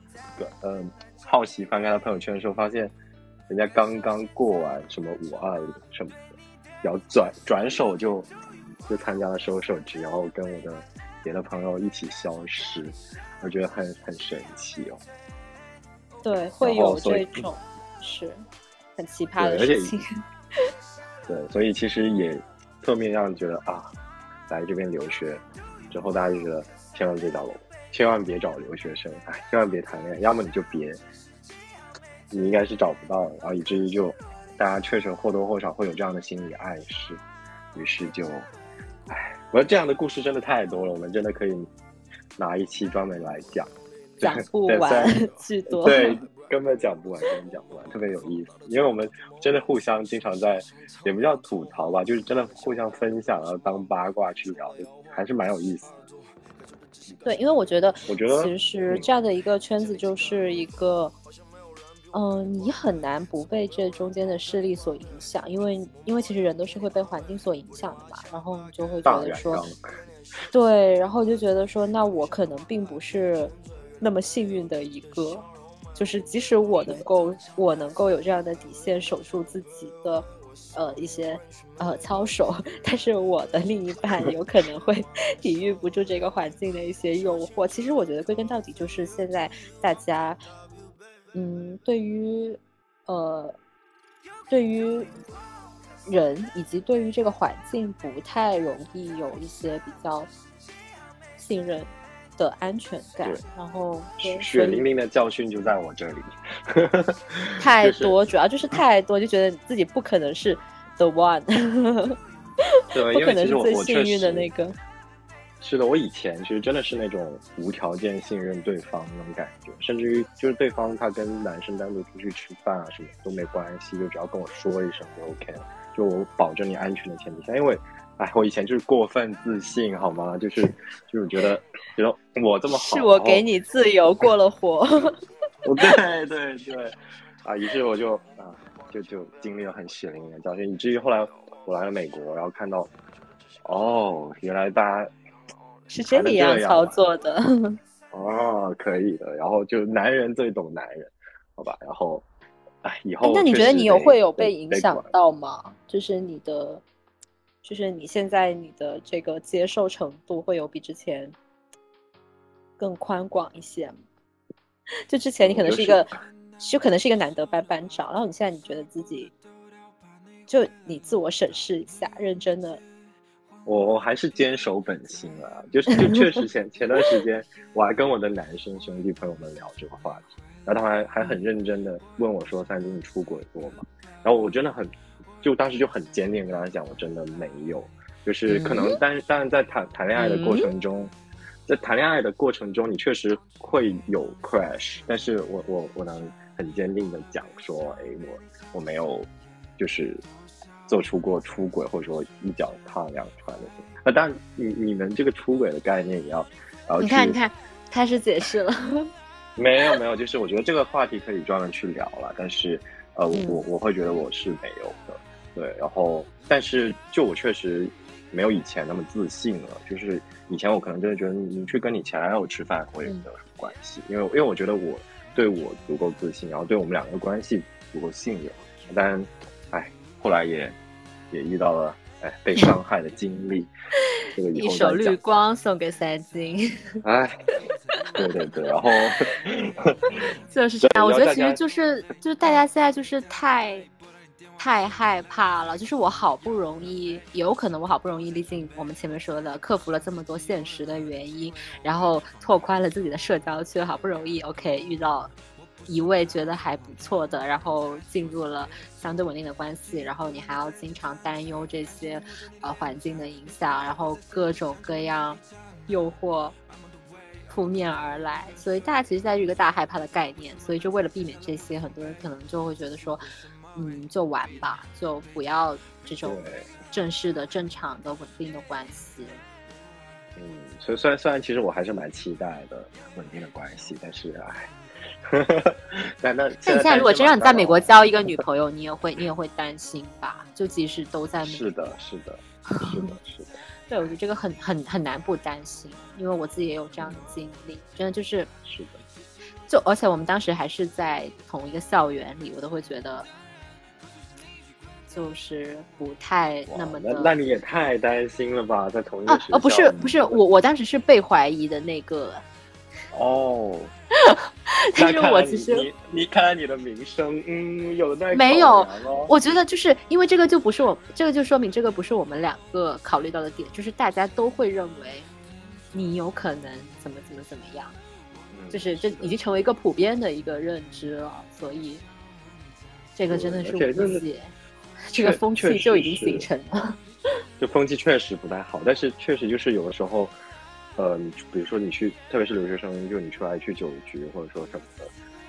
嗯，好奇翻开他朋友圈的时候，发现人家刚刚过完什么五二零什么的，然后转转手就。就参加了收手局，然后跟我的别的朋友一起消失，我觉得很很神奇哦。对，会有这种是很奇葩的事情。对，所以其实也侧面让觉得啊，来这边留学之后，大家就觉得千万别找，千万别找留学生，哎，千万别谈恋爱，要么你就别，你应该是找不到，然后以至于就大家确实或多或少会有这样的心理暗示，于是就。哎，我说这样的故事真的太多了，我们真的可以拿一期专门来讲，讲不完，巨 多，对，根本讲不完，根本讲不完，特别有意思。因为我们真的互相经常在，也不叫吐槽吧，就是真的互相分享，然后当八卦去聊，还是蛮有意思的。对，因为我觉得，我觉得其实这样的一个圈子就是一个。嗯，你很难不被这中间的势力所影响，因为因为其实人都是会被环境所影响的嘛，然后你就会觉得说，对，然后就觉得说，那我可能并不是那么幸运的一个，就是即使我能够我能够有这样的底线守住自己的呃一些呃操守，但是我的另一半有可能会 抵御不住这个环境的一些诱惑。其实我觉得归根到底就是现在大家。嗯，对于，呃，对于人以及对于这个环境，不太容易有一些比较信任的安全感。然后，血淋淋的教训就在我这里 太多，主要就是太多，就觉得自己不可能是 the one，对，不可能是最幸运的那个。是的，我以前其实真的是那种无条件信任对方那种感觉，甚至于就是对方他跟男生单独出去吃饭啊什么都没关系，就只要跟我说一声就 OK 了，就我保证你安全的前提下。因为，哎，我以前就是过分自信，好吗？就是就是觉得觉得我这么好，是我给你自由 过了火。对对对，啊，于是我就啊就就经历了很血淋淋的教训，以至于后来我来了美国，然后看到，哦，原来大家。是这样操作的 哦，可以的。然后就男人最懂男人，好吧。然后，哎，以后那你觉得你有会有被影响到吗？就是你的，就是你现在你的这个接受程度会有比之前更宽广一些？就之前你可能是一个，就可能是一个难得班班长，然后你现在你觉得自己，就你自我审视一下，认真的。我我还是坚守本心啊，就是就确实前前段时间我还跟我的男生兄弟朋友们聊这个话题，然后他们还还很认真的问我说：“三金，你出轨过吗？”然后我真的很，就当时就很坚定跟他讲，我真的没有，就是可能，但是但是在谈谈恋爱的过程中，在谈恋爱的过程中，你确实会有 crash，但是我我我能很坚定的讲说：“哎，我我没有，就是。”做出过出轨，或者说一脚踏两船的事啊，当然，你你们这个出轨的概念也要，然后你看，你看，开始解释了。没有，没有，就是我觉得这个话题可以专门去聊了，但是，呃，我我会觉得我是没有的，对，然后，但是就我确实没有以前那么自信了，就是以前我可能真的觉得你去跟你前男友吃饭，我也没有什么关系，因为因为我觉得我对我足够自信，然后对我们两个关系足够信任。但，哎，后来也也遇到了哎被伤害的经历，这个以一后再讲。首绿光送给三金，哎，对对对，然后 就是这样。我觉得其实就是就是大家现在就是太太害怕了，就是我好不容易，有可能我好不容易，历尽我们前面说的，克服了这么多现实的原因，然后拓宽了自己的社交圈，好不容易 OK 遇到一位觉得还不错的，然后进入了相对稳定的关系，然后你还要经常担忧这些呃环境的影响，然后各种各样诱惑扑面而来，所以大家其实在一个大害怕的概念，所以就为了避免这些，很多人可能就会觉得说，嗯，就玩吧，就不要这种，正式的、正常的、稳定的关系。嗯，所以虽然虽然其实我还是蛮期待的稳定的关系，但是哎，但那那你现在如果真让你在美国交一个女朋友，你也会你也会担心吧？就即使都在美是的，是的，是的，是的，对，我觉得这个很很很难不担心，因为我自己也有这样的经历，真的就是是的，就而且我们当时还是在同一个校园里，我都会觉得就是不太那么的。那那你也太担心了吧，在同一个学校？啊哦，不是不是，我我当时是被怀疑的那个，哦，但是我其实你你看来你的名声，嗯，有待没有我觉得就是因为这个就不是我，这个就说明这个不是我们两个考虑到的点，就是大家都会认为你有可能怎么怎么怎么样，嗯就是这已经成为一个普遍的一个认知了，所以这个真的是对而且就是无解，这个风气就已经形成了。就风气确实不太好，但是确实就是有的时候，呃，你比如说你去，特别是留学生，就你出来去酒局或者说什么的，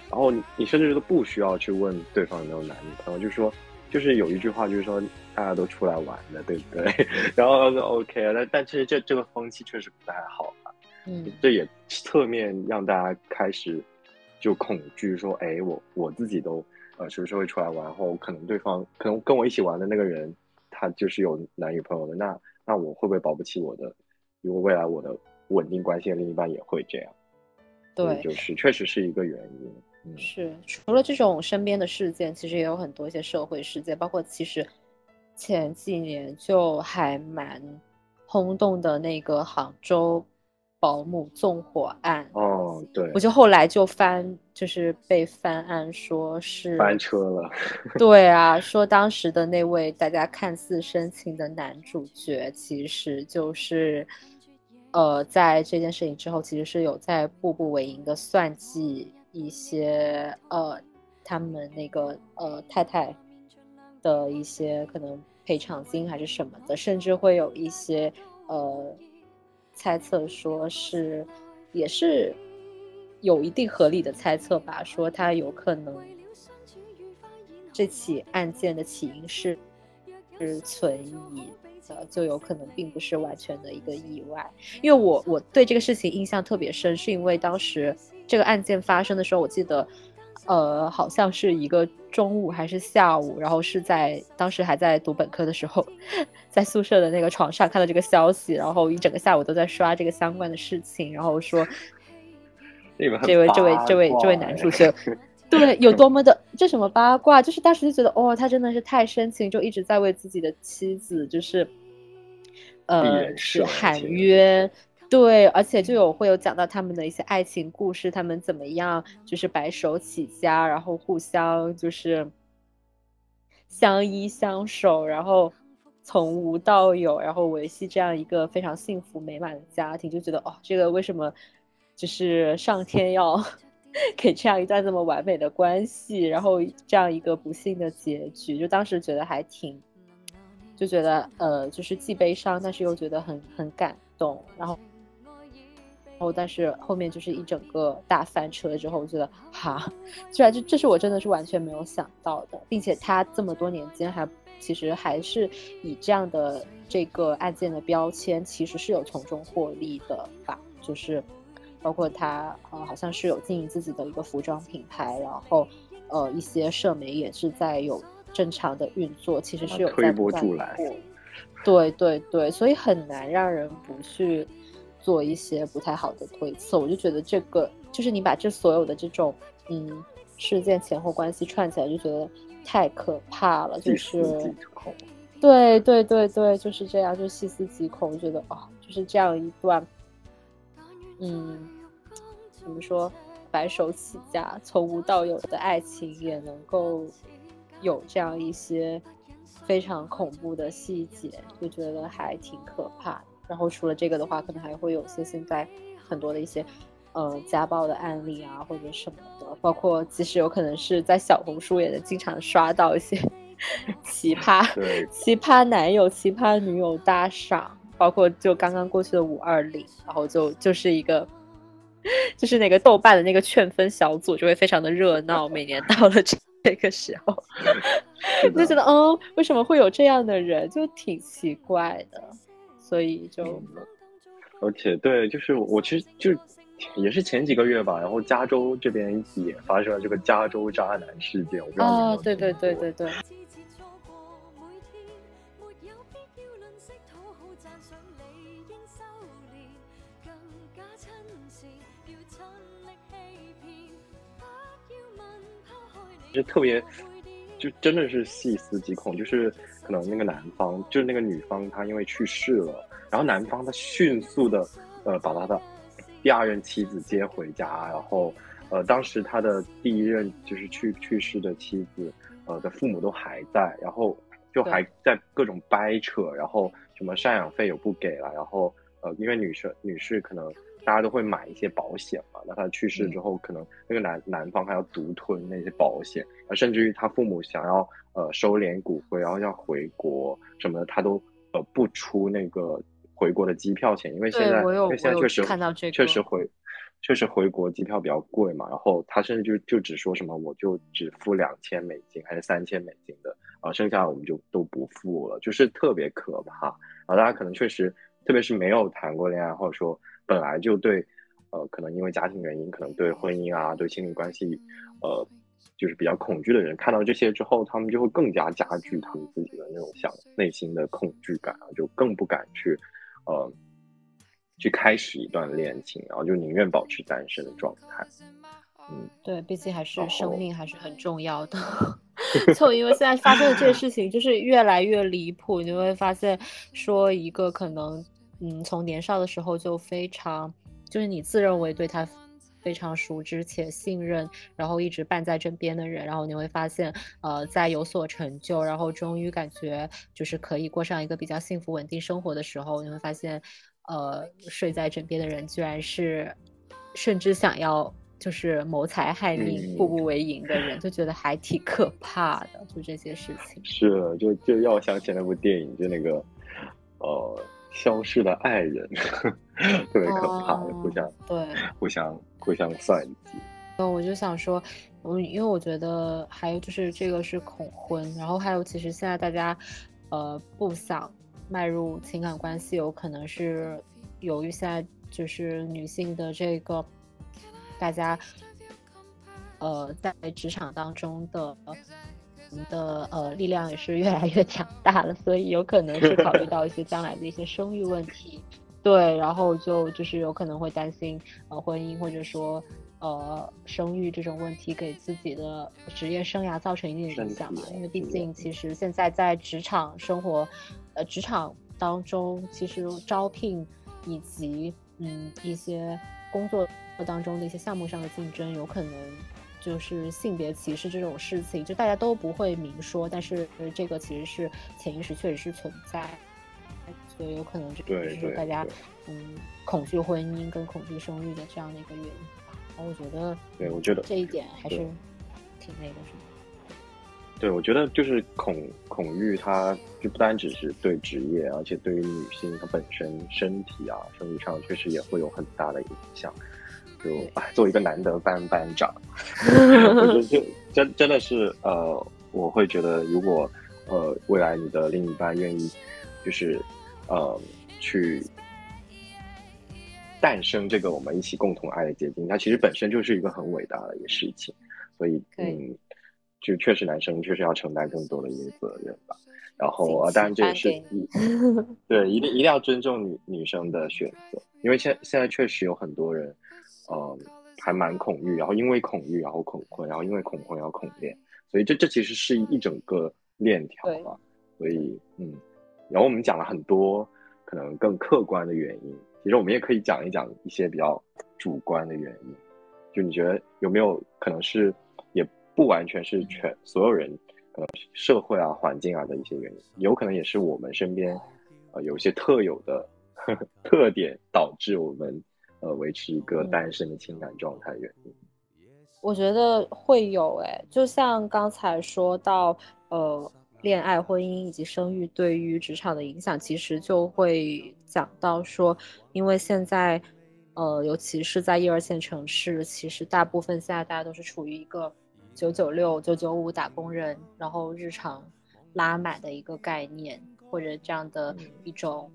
然后你你甚至都不需要去问对方有没有男女朋友，就是说，就是有一句话就是说大家都出来玩的，对不对？然后就 OK 啊，但但其实这这个风气确实不太好啊，嗯，这也侧面让大家开始就恐惧说，哎，我我自己都呃什么时候会出来玩，然后可能对方可能跟我一起玩的那个人，他就是有男女朋友的，那那我会不会保不齐我的，如果未来我的稳定关系的另一半也会这样，对，就。是确实是一个原因，嗯，是除了这种身边的事件，其实也有很多一些社会事件，包括其实前几年就还蛮轰动的那个杭州保姆纵火案。哦，对我，就后来就翻，就是被翻案说是翻车了，对啊，说当时的那位大家看似深情的男主角，其实就是，呃，在这件事情之后，其实是有在步步为营的算计一些呃他们那个呃太太的一些可能赔偿金还是什么的，甚至会有一些呃猜测说是也是有一定合理的猜测吧，说他有可能这起案件的起因是是存疑的，就有可能并不是完全的一个意外。因为我我对这个事情印象特别深，是因为当时这个案件发生的时候，我记得。呃，好像是一个中午还是下午，然后是在当时还在读本科的时候，在宿舍的那个床上看到这个消息，然后一整个下午都在刷这个相关的事情，然后说 这位这位这位这位男主角，对，有多么的这什么八卦，就是当时就觉得哦，他真的是太深情，就一直在为自己的妻子就是呃是喊其实约。对，而且就有会有讲到他们的一些爱情故事，他们怎么样就是白手起家，然后互相就是相依相守，然后从无到有，然后维系这样一个非常幸福美满的家庭，就觉得哦，这个为什么就是上天要 给这样一段这么完美的关系，然后这样一个不幸的结局，就当时觉得还挺，就觉得呃，就是既悲伤，但是又觉得很很感动，然后。然后，但是后面就是一整个大翻车之后，我觉得哈，居然这这是我真的是完全没有想到的，并且他这么多年间还其实还是以这样的这个案件的标签，其实是有从中获利的吧，就是包括他呃好像是有经营自己的一个服装品牌，然后呃一些社媒也是在有正常的运作，其实是有推波助澜对对对，所以很难让人不去做一些不太好的推测。我就觉得这个就是你把这所有的这种嗯事件前后关系串起来，就觉得太可怕了，就是恐。对对对对，就是这样，就细思极恐，觉得啊，就是这样一段，嗯，怎么说，白手起家从无到有的爱情也能够有这样一些非常恐怖的细节，就觉得还挺可怕的。然后除了这个的话，可能还会有些现在很多的一些。呃，家暴的案例啊，或者什么的，包括其实有可能是在小红书也能经常刷到一些 奇葩、奇葩男友、奇葩女友大赏，包括就刚刚过去的五二零，然后就就是一个，就是那个豆瓣的那个劝分小组就会非常的热闹，每年到了这这个时候，就觉得嗯，为什么会有这样的人，就挺奇怪的，所以就，而且对，就是我其实就。也是前几个月吧，然后加州这边也发生了这个加州渣男事件，我不知道哦，对对对对对。就特别，就真的是细思极恐，就是可能那个男方，就是那个女方，她因为去世了，然后男方他迅速的，呃，把他的。第二任妻子接回家，然后，呃，当时他的第一任就是去去世的妻子，呃的父母都还在，然后就还在各种掰扯，然后什么赡养费也不给了，然后，呃，因为女生女士可能大家都会买一些保险嘛，那他去世之后，可能那个男男方还要独吞那些保险，啊，甚至于他父母想要呃收敛骨灰，然后要回国什么的，他都呃不出那个。回国的机票钱，因为现在因为现在确实确实回确实回国机票比较贵嘛，然后他甚至就就只说什么我就只付两千美金还是三千美金的啊，剩下我们就都不付了，就是特别可怕啊！大家可能确实，特别是没有谈过恋爱，或者说本来就对呃可能因为家庭原因，可能对婚姻啊对亲密关系呃就是比较恐惧的人，看到这些之后，他们就会更加加剧他们自己的那种想内心的恐惧感啊，就更不敢去。呃，去开始一段恋情，然后就宁愿保持单身的状态。嗯，对，毕竟还是生命还是很重要的。就因为现在发生的这些 事情，就是越来越离谱。你会发现，说一个可能，嗯，从年少的时候就非常，就是你自认为对他。非常熟知且信任，然后一直伴在身边的人，然后你会发现，呃，在有所成就，然后终于感觉就是可以过上一个比较幸福稳定生活的时候，你会发现，呃，睡在枕边的人居然是，甚至想要就是谋财害命、步步为营的人，就觉得还挺可怕的。就这些事情，是，就就要想起那部电影，就那个，呃。消失的爱人，特别可怕，互相对，互相互相算计。那我就想说，我因为我觉得还有就是这个是恐婚，然后还有其实现在大家呃不想迈入情感关系，有可能是由于现在就是女性的这个大家呃在职场当中的。的呃力量也是越来越强大了，所以有可能是考虑到一些将来的一些生育问题，对，然后就就是有可能会担心呃婚姻或者说呃生育这种问题给自己的职业生涯造成一定的影响嘛，因为毕竟其实现在在职场生活，呃职场当中其实招聘以及嗯一些工作当中的一些项目上的竞争有可能。就是性别歧视这种事情，就大家都不会明说，但是这个其实是潜意识确实是存在，所以有可能就是说大家嗯恐惧婚姻跟恐惧生育的这样的一个原因吧。然后我觉得，对我觉得这一点还是挺那个什么。对，我觉得就是恐恐惧，它就不单只是对职业，而且对于女性她本身身体啊生理上确实也会有很大的影响。就哎，做一个男的班班长，我觉得就真真的是呃，我会觉得，如果呃未来你的另一半愿意，就是呃去诞生这个我们一起共同爱的结晶，它其实本身就是一个很伟大的一个事情，所以嗯，就确实男生确实要承担更多的一个责任吧。然后啊，当然这也是 对，一定一定要尊重女女生的选择，因为现现在确实有很多人。嗯，还蛮恐惧，然后因为恐惧，然后恐婚，然后因为恐婚，然后恐恋，所以这这其实是一整个链条嘛。所以嗯，然后我们讲了很多可能更客观的原因，其实我们也可以讲一讲一些比较主观的原因。就你觉得有没有可能是也不完全是全所有人可能社会啊环境啊的一些原因，有可能也是我们身边呃有一些特有的 特点导致我们呃维持一个单身的情感状态原因。我觉得会有哎，就像刚才说到呃恋爱、婚姻以及生育对于职场的影响，其实就会讲到说，因为现在。呃，尤其是在一二线城市，其实大部分现在大家都是处于一个九九六、九九五打工人，然后日常拉满的一个概念，或者这样的一种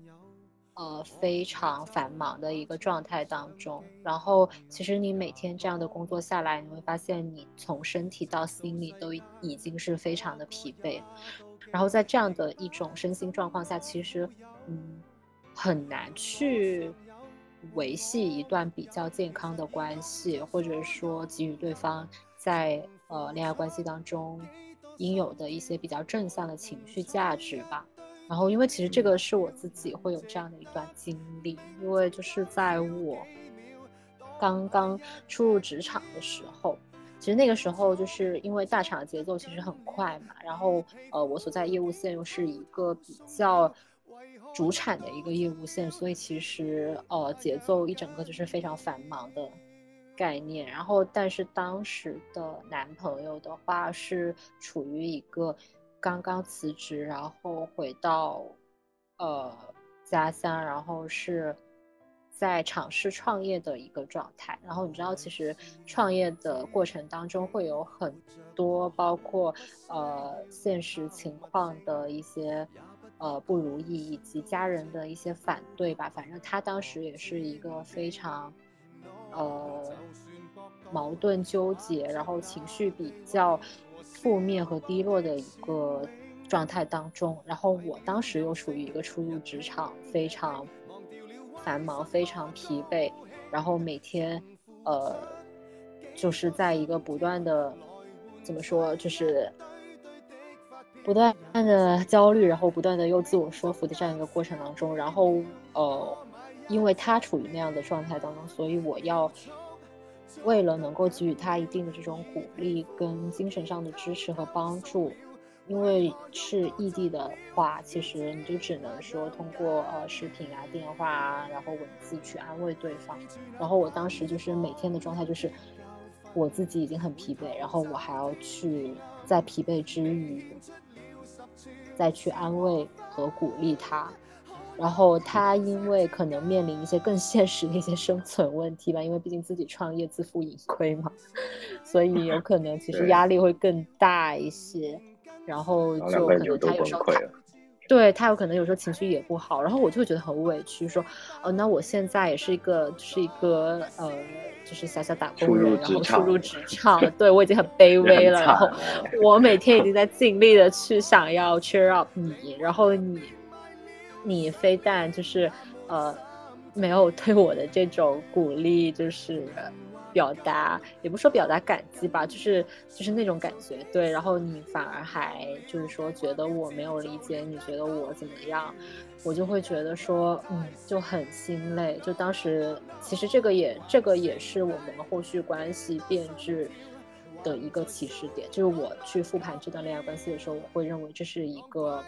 呃非常繁忙的一个状态当中。然后，其实你每天这样的工作下来，你会发现你从身体到心理都已经是非常的疲惫。然后在这样的一种身心状况下，其实嗯很难去。维系一段比较健康的关系，或者说给予对方在呃恋爱关系当中应有的一些比较正向的情绪价值吧。然后，因为其实这个是我自己会有这样的一段经历，因为就是在我刚刚初入职场的时候，其实那个时候就是因为大厂的节奏其实很快嘛，然后呃我所在业务线又是一个比较。主产的一个业务线，所以其实呃节奏一整个就是非常繁忙的概念。然后，但是当时的男朋友的话是处于一个刚刚辞职，然后回到呃家乡，然后是在尝试创业的一个状态。然后你知道，其实创业的过程当中会有很多包括呃现实情况的一些。呃，不如意以及家人的一些反对吧，反正他当时也是一个非常，呃，矛盾纠结，然后情绪比较负面和低落的一个状态当中。然后我当时又处于一个初入职场，非常繁忙，非常疲惫，然后每天，呃，就是在一个不断的，怎么说，就是。不断的焦虑，然后不断的又自我说服的这样一个过程当中，然后呃，因为他处于那样的状态当中，所以我要为了能够给予他一定的这种鼓励跟精神上的支持和帮助，因为是异地的话，其实你就只能说通过呃视频啊、电话啊，然后文字去安慰对方。然后我当时就是每天的状态就是我自己已经很疲惫，然后我还要去在疲惫之余。再去安慰和鼓励他，然后他因为可能面临一些更现实的一些生存问题吧，因为毕竟自己创业自负盈亏嘛，所以有可能其实压力会更大一些，然后就可能他有时候他。对他有可能有时候情绪也不好，然后我就会觉得很委屈，说，呃，那我现在也是一个，是一个，呃，就是小小打工人，然后初入职场，对我已经很卑微了，然后 我每天已经在尽力的去想要 cheer up 你，然后你，你非但就是，呃，没有对我的这种鼓励，就是。表达也不说表达感激吧，就是就是那种感觉，对。然后你反而还就是说觉得我没有理解，你觉得我怎么样，我就会觉得说，嗯，就很心累。就当时其实这个也这个也是我们后续关系变质的一个起始点。就是我去复盘这段恋爱关系的时候，我会认为这是一个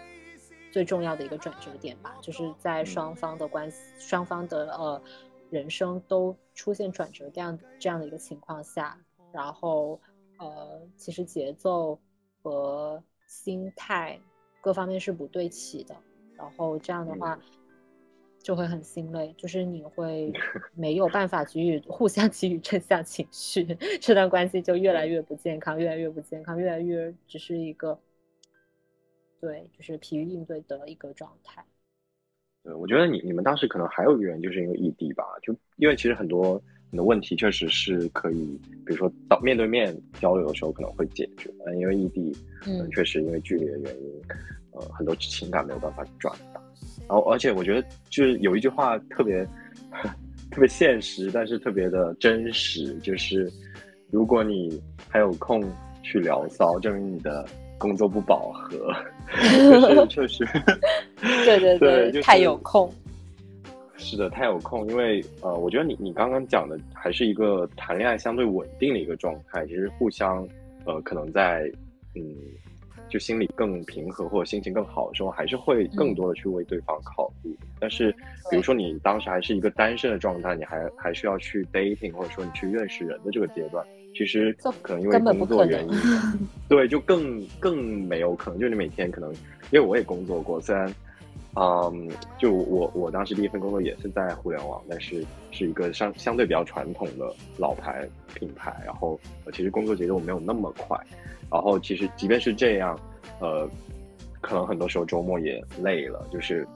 最重要的一个转折点吧，就是在双方的关系，双方的呃。人生都出现转折这样这样的一个情况下，然后呃，其实节奏和心态各方面是不对齐的，然后这样的话就会很心累，就是你会 没有办法给予互相给予正向情绪，这段关系就越来越不健康，越来越不健康，越来越只是一个对，就是疲于应对的一个状态。对，我觉得你你们当时可能还有一个原因，就是因为异地吧，就因为其实很多很多问题确实是可以，比如说到面对面交流的时候可能会解决，嗯，因为异地，嗯，确实因为距离的原因，呃，很多情感没有办法转达。然后，而且我觉得就是有一句话特别 特别现实，但是特别的真实，就是如果你还有空去聊骚，证明你的工作不饱和。就是确实，对对对，就是太有空。是的，太有空，因为呃，我觉得你你刚刚讲的还是一个谈恋爱相对稳定的一个状态，其实互相呃，可能在嗯，就心里更平和或者心情更好的时候，还是会更多的去为对方考虑。但是，比如说你当时还是一个单身的状态，你还还需要去 dating，或者说你去认识人的这个阶段，其实可能因为工作原因，对，就更更没有可能。就你每天可能，因为我也工作过，虽然。嗯，就我我当时第一份工作也是在互联网，但是是一个相相对比较传统的老牌品牌。然后其实工作节奏没有那么快，然后其实即便是这样，呃，可能很多时候周末也累了，就是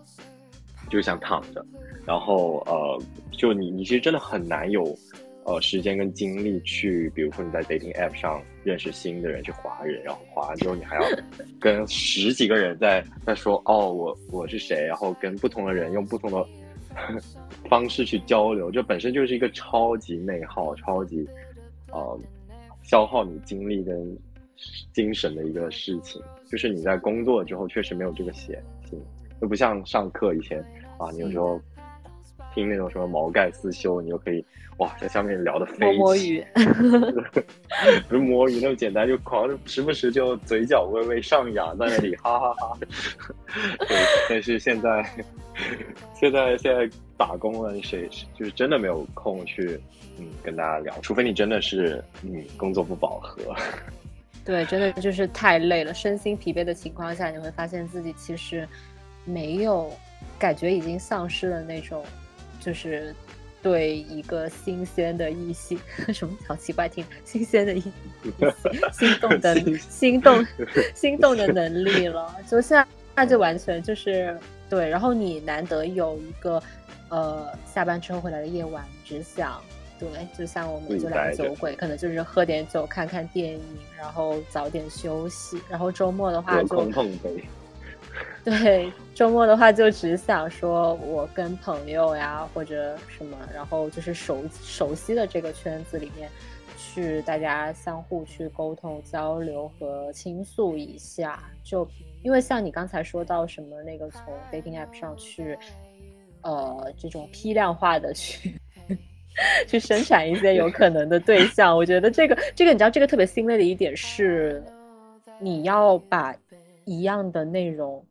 就想躺着。然后呃，就你你其实真的很难有。呃，时间跟精力去，比如说你在 dating app 上认识新的人，去划人，然后划完之后你还要 跟十几个人在在说，哦，我我是谁，然后跟不同的人用不同的 方式去交流，这本身就是一个超级内耗、超级呃消耗你精力跟精神的一个事情。就是你在工作之后确实没有这个闲心，就不像上课以前啊，你有时候。听那种什么毛概思修，你就可以哇，在下面聊的飞摸摸鱼，不是摸鱼那么简单，就狂时不时就嘴角微微上扬，在那里哈哈哈。对，但是现在现在现在打工了，谁就是真的没有空去嗯跟大家聊，除非你真的是嗯工作不饱和。对，真的就是太累了，身心疲惫的情况下，你会发现自己其实没有感觉，已经丧失了那种。就是对一个新鲜的异性，什么好奇怪听，新鲜的异性，心动的心动心动的能力了，就现在那就完全就是对。然后你难得有一个呃下班之后回来的夜晚，只想对，就像我们就两个酒鬼，可能就是喝点酒，看看电影，然后早点休息。然后周末的话就。对，周末的话就只想说，我跟朋友呀或者什么，然后就是熟熟悉的这个圈子里面，去大家相互去沟通交流和倾诉一下。就因为像你刚才说到什么那个从 dating app 上去，呃，这种批量化的去 去生产一些有可能的对象，我觉得这个这个你知道这个特别心累的一点是，你要把一样的内容。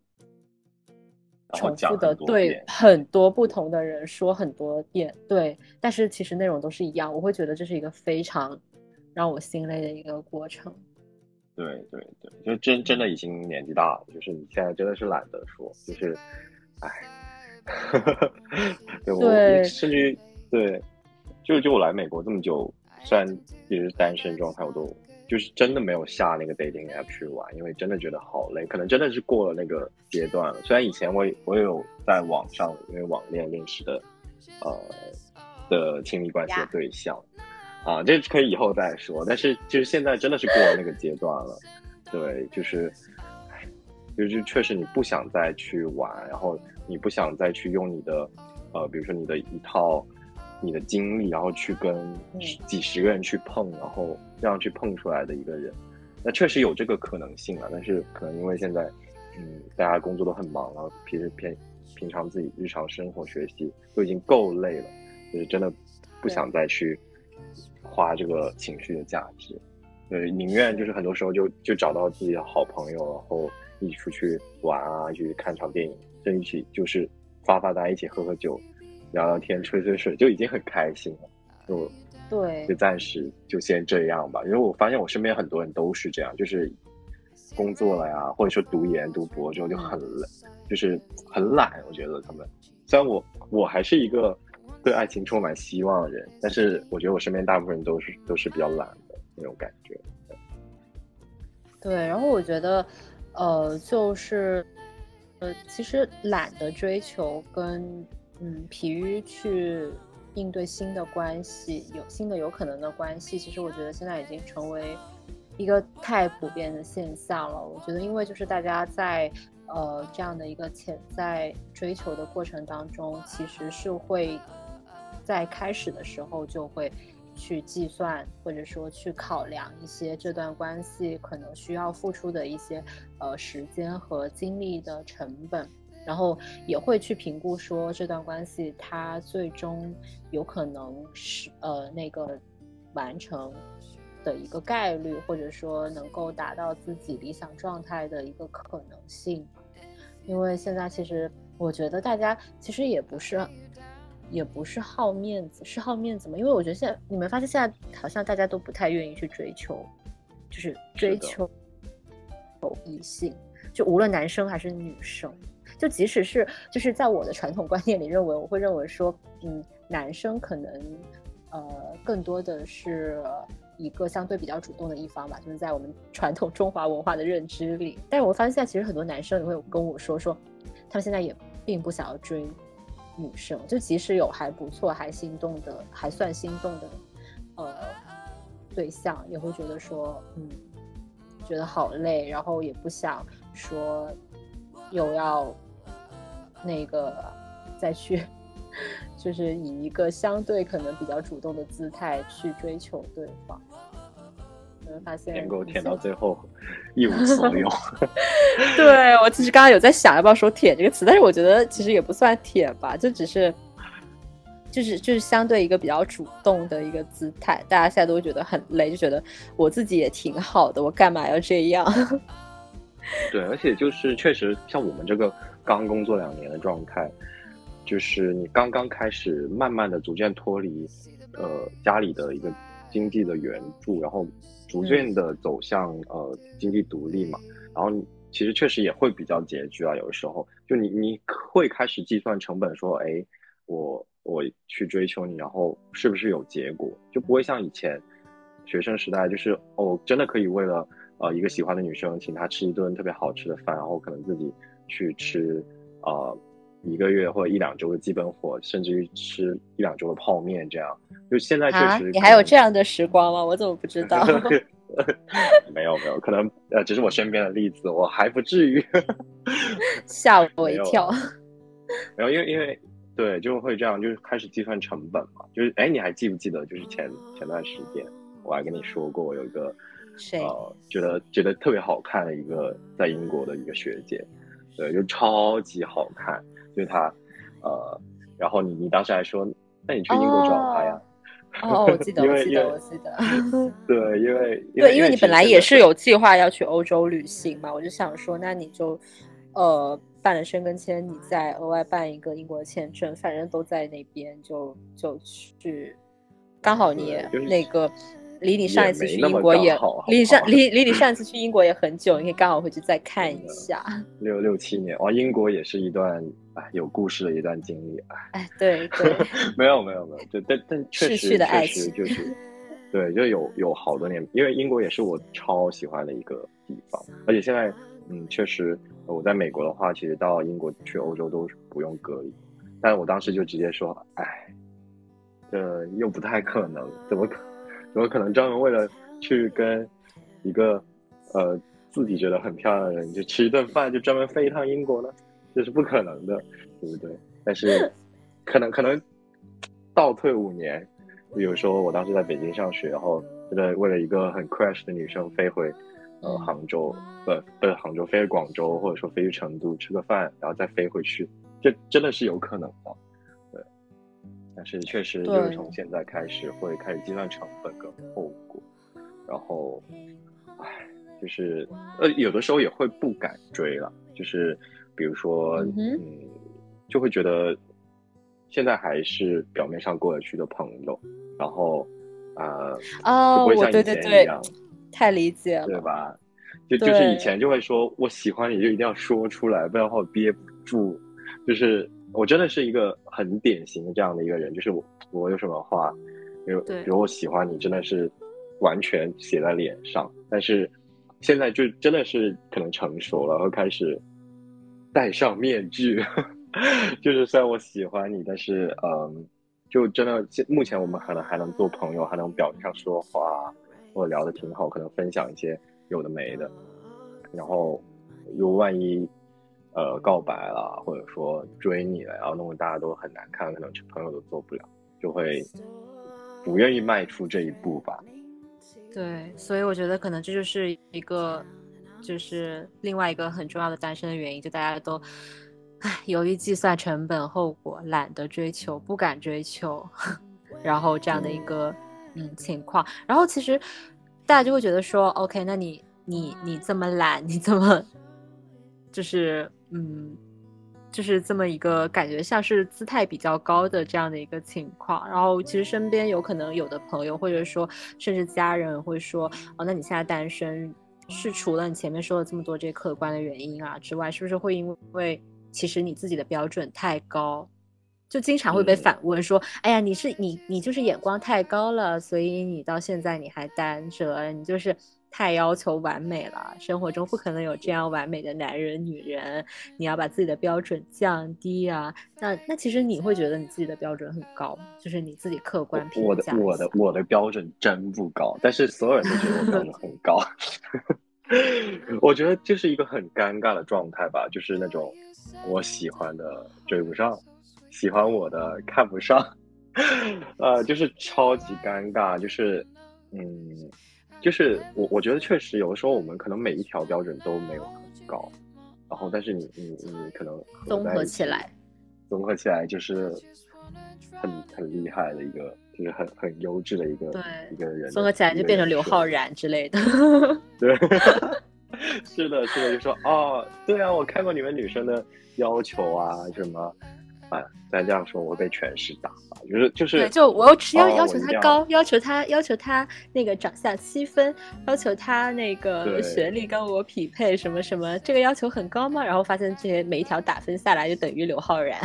重复的对很多不同的人说很多遍，对，但是其实内容都是一样，我会觉得这是一个非常让我心累的一个过程。对对对，就真真的已经年纪大了，就是你现在真的是懒得说，就是，哎，对我甚至对，就就我来美国这么久，虽然一直单身状态，我都。就是真的没有下那个 dating app 去玩，因为真的觉得好累，可能真的是过了那个阶段了。虽然以前我我有在网上因为网恋认识的，呃的亲密关系的对象，啊，这可以以后再说。但是就是现在真的是过了那个阶段了，对，就是，就是确实你不想再去玩，然后你不想再去用你的，呃，比如说你的一套。你的经历，然后去跟几十个人去碰，然后这样去碰出来的一个人，那确实有这个可能性啊。但是可能因为现在，嗯，大家工作都很忙了，平时平平常自己日常生活、学习都已经够累了，就是真的不想再去花这个情绪的价值，对，宁愿就是很多时候就就找到自己的好朋友，然后一起出去玩啊，一起看场电影，就一起就是发发呆，一起喝喝酒。聊聊天、吹吹水就已经很开心了，就对，就暂时就先这样吧。因为我发现我身边很多人都是这样，就是工作了呀，或者说读研、读博之后就很懒，就是很懒。我觉得他们，虽然我我还是一个对爱情充满希望的人，但是我觉得我身边大部分人都是都是比较懒的那种感觉。对，然后我觉得，呃，就是呃，其实懒的追求跟。嗯，疲于去应对新的关系，有新的有可能的关系，其实我觉得现在已经成为一个太普遍的现象了。我觉得，因为就是大家在呃这样的一个潜在追求的过程当中，其实是会在开始的时候就会去计算或者说去考量一些这段关系可能需要付出的一些呃时间和精力的成本，然后也会去评估说这段关系它最终有可能是呃那个完成的一个概率，或者说能够达到自己理想状态的一个可能性。因为现在其实我觉得大家其实也不是。也不是好面子，是好面子吗？因为我觉得现在你们发现现在好像大家都不太愿意去追求，就是追求有异性，就无论男生还是女生，就即使是就是在我的传统观念里认为，我会认为说，嗯，男生可能呃更多的是一个相对比较主动的一方吧，就是在我们传统中华文化的认知里。但是我发现现在其实很多男生也会跟我说说，他们现在也并不想要追。女生就即使有还不错、还心动的、还算心动的，呃，对象，也会觉得说，嗯，觉得好累，然后也不想说又要那个再去，就是以一个相对可能比较主动的姿态去追求对方。发现舔狗舔到最后一无所有。对我其实刚刚有在想要不要说“舔”这个词，但是我觉得其实也不算舔吧，就只是就是就是相对一个比较主动的一个姿态。大家现在都觉得很累，就觉得我自己也挺好的，我干嘛要这样？对，而且就是确实像我们这个刚工作两年的状态，就是你刚刚开始慢慢的逐渐脱离呃家里的一个经济的援助，然后。逐渐的走向呃经济独立嘛，然后其实确实也会比较拮据啊，有的时候。就你你会开始计算成本，说哎我我去追求你，然后是不是有结果，就不会像以前学生时代，就是哦真的可以为了呃一个喜欢的女生，请她吃一顿特别好吃的饭，然后可能自己去吃呃一个月或者一两周的基本火，甚至于吃一两周的泡面这样。就现在确实，你还有这样的时光吗？我怎么不知道？没有没有，可能呃，只是我身边的例子，我还不至于 吓我一跳。没有，因为因为对，就会这样，就是开始计算成本嘛。就是哎，你还记不记得？就是前前段时间我还跟你说过，我有一个谁呃，觉得觉得特别好看的一个在英国的一个学姐，对，就超级好看，就是她呃，然后你你当时还说，那你去英国找她呀？哦，我记得，我记得，我记得。对，因为对，因为你本来也是有计划要去欧洲旅行嘛，我就想说，那你就呃办了申根签，你再额外办一个英国签证，反正都在那边，就就去，刚好你那个离你上一次去英国也离上离 离你上一次去英国也很久，你可以刚好回去再看一下。六六七年，哇，英国也是一段。有故事的一段经历，哎，对对，没有没有没有，对但但确实确实就是，对，就有有好多年，因为英国也是我超喜欢的一个地方，而且现在嗯，确实我在美国的话，其实到英国去欧洲都不用隔离，但是我当时就直接说，哎，这又不太可能，怎么可怎么可能专门为了去跟一个呃自己觉得很漂亮的人就吃一顿饭，就专门飞一趟英国呢？这是不可能的，对不对？但是，可能可能倒退五年，比如说我当时在北京上学，然后为了为了一个很 crash 的女生飞回呃杭州，不不杭州，飞回广州，或者说飞去成都吃个饭，然后再飞回去，这真的是有可能的，但是确实就是从现在开始会开始计算成本跟后果，然后，唉，就是呃有的时候也会不敢追了，就是。比如说，嗯，就会觉得现在还是表面上过得去的朋友，然后，呃，哦，不会像以前一样，太理解了，对吧？就就是以前就会说我喜欢你就一定要说出来，不然的话憋不住。就是我真的是一个很典型的这样的一个人，就是我我有什么话，比如比如我喜欢你，真的是完全写在脸上。但是现在就真的是可能成熟了，会开始。戴上面具，就是虽然我喜欢你，但是嗯，就真的目前我们可能还能做朋友，还能表面上说话，或者聊的挺好，可能分享一些有的没的。然后如果万一呃告白了，或者说追你了，然后弄得大家都很难看，可能朋友都做不了，就会不愿意迈出这一步吧。对，所以我觉得可能这就是一个，就是另外一个很重要的单身的原因，就大家都，唉，由于计算成本后果，懒得追求，不敢追求，然后这样的一个嗯情况，然后其实大家就会觉得说，OK，那你你你这么懒，你这么就是嗯。就是这么一个感觉，像是姿态比较高的这样的一个情况。然后其实身边有可能有的朋友，或者说甚至家人会说：“哦，那你现在单身，是除了你前面说了这么多这些客观的原因啊之外，是不是会因为其实你自己的标准太高，就经常会被反问说：‘哎呀，你是你你就是眼光太高了，所以你到现在你还单着，你就是’。”太要求完美了，生活中不可能有这样完美的男人、女人。你要把自己的标准降低啊！那那其实你会觉得你自己的标准很高，就是你自己客观评价。我的我的我的标准真不高，但是所有人都觉得我标准很高。我觉得这是一个很尴尬的状态吧，就是那种我喜欢的追不上，喜欢我的看不上，呃，就是超级尴尬，就是嗯。就是我，我觉得确实有的时候我们可能每一条标准都没有很高，然后但是你你你可能综合起来，综合起来就是很很厉害的一个，就是很很优质的一个一个人，综合起来就变成刘昊然之类的。对，是的，是的，就说哦，对啊，我看过你们女生的要求啊，什么。哎，再这样说，我会被全市打吧？就是就是，对，就我要要求他高，要求他要求他那个长相七分，要求他那个学历跟我匹配，什么什么，这个要求很高吗？然后发现这些每一条打分下来就等于刘昊然。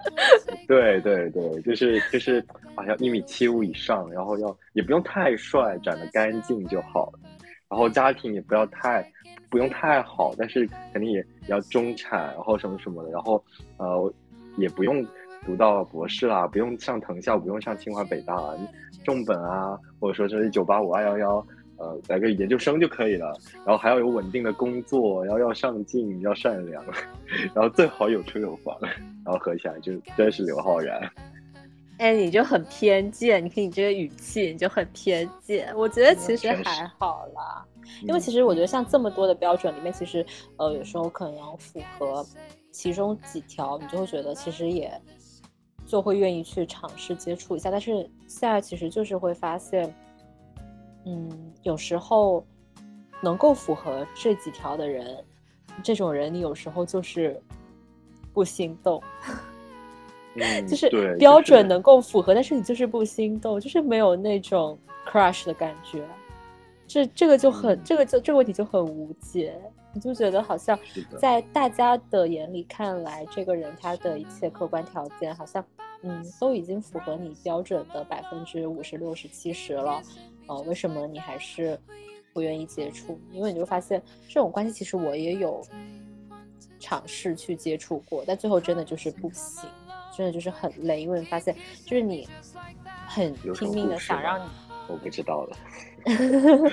对对对，就是就是好像一米七五以上，然后要也不用太帅，长得干净就好，然后家庭也不要太不用太好，但是肯定也要中产，然后什么什么的，然后呃。也不用读到博士啦，不用上藤校，不用上清华北大啊，重本啊，或者说是九八五二幺幺，呃，来个研究生就可以了。然后还要有稳定的工作，然后要上进，要善良，然后最好有车有房，然后合起来就真是刘昊然。哎，你就很偏见，你看你这个语气，你就很偏见。我觉得其实还好啦，因为其实我觉得像这么多的标准里面，其实呃有时候可能符合。其中几条，你就会觉得其实也就会愿意去尝试接触一下，但是现在其实就是会发现，嗯，有时候能够符合这几条的人，这种人你有时候就是不心动，就是标准能够符合，但是你就是不心动，就是没有那种 crush 的感觉，这这个就很，这个就这个问题就很无解。你就觉得好像在大家的眼里看来，这个人他的一切客观条件好像，嗯，都已经符合你标准的百分之五十六十七十了，呃，为什么你还是不愿意接触？因为你就发现这种关系，其实我也有尝试去接触过，但最后真的就是不行，真的就是很累，因为你发现就是你很拼命的想让你。我不知道了，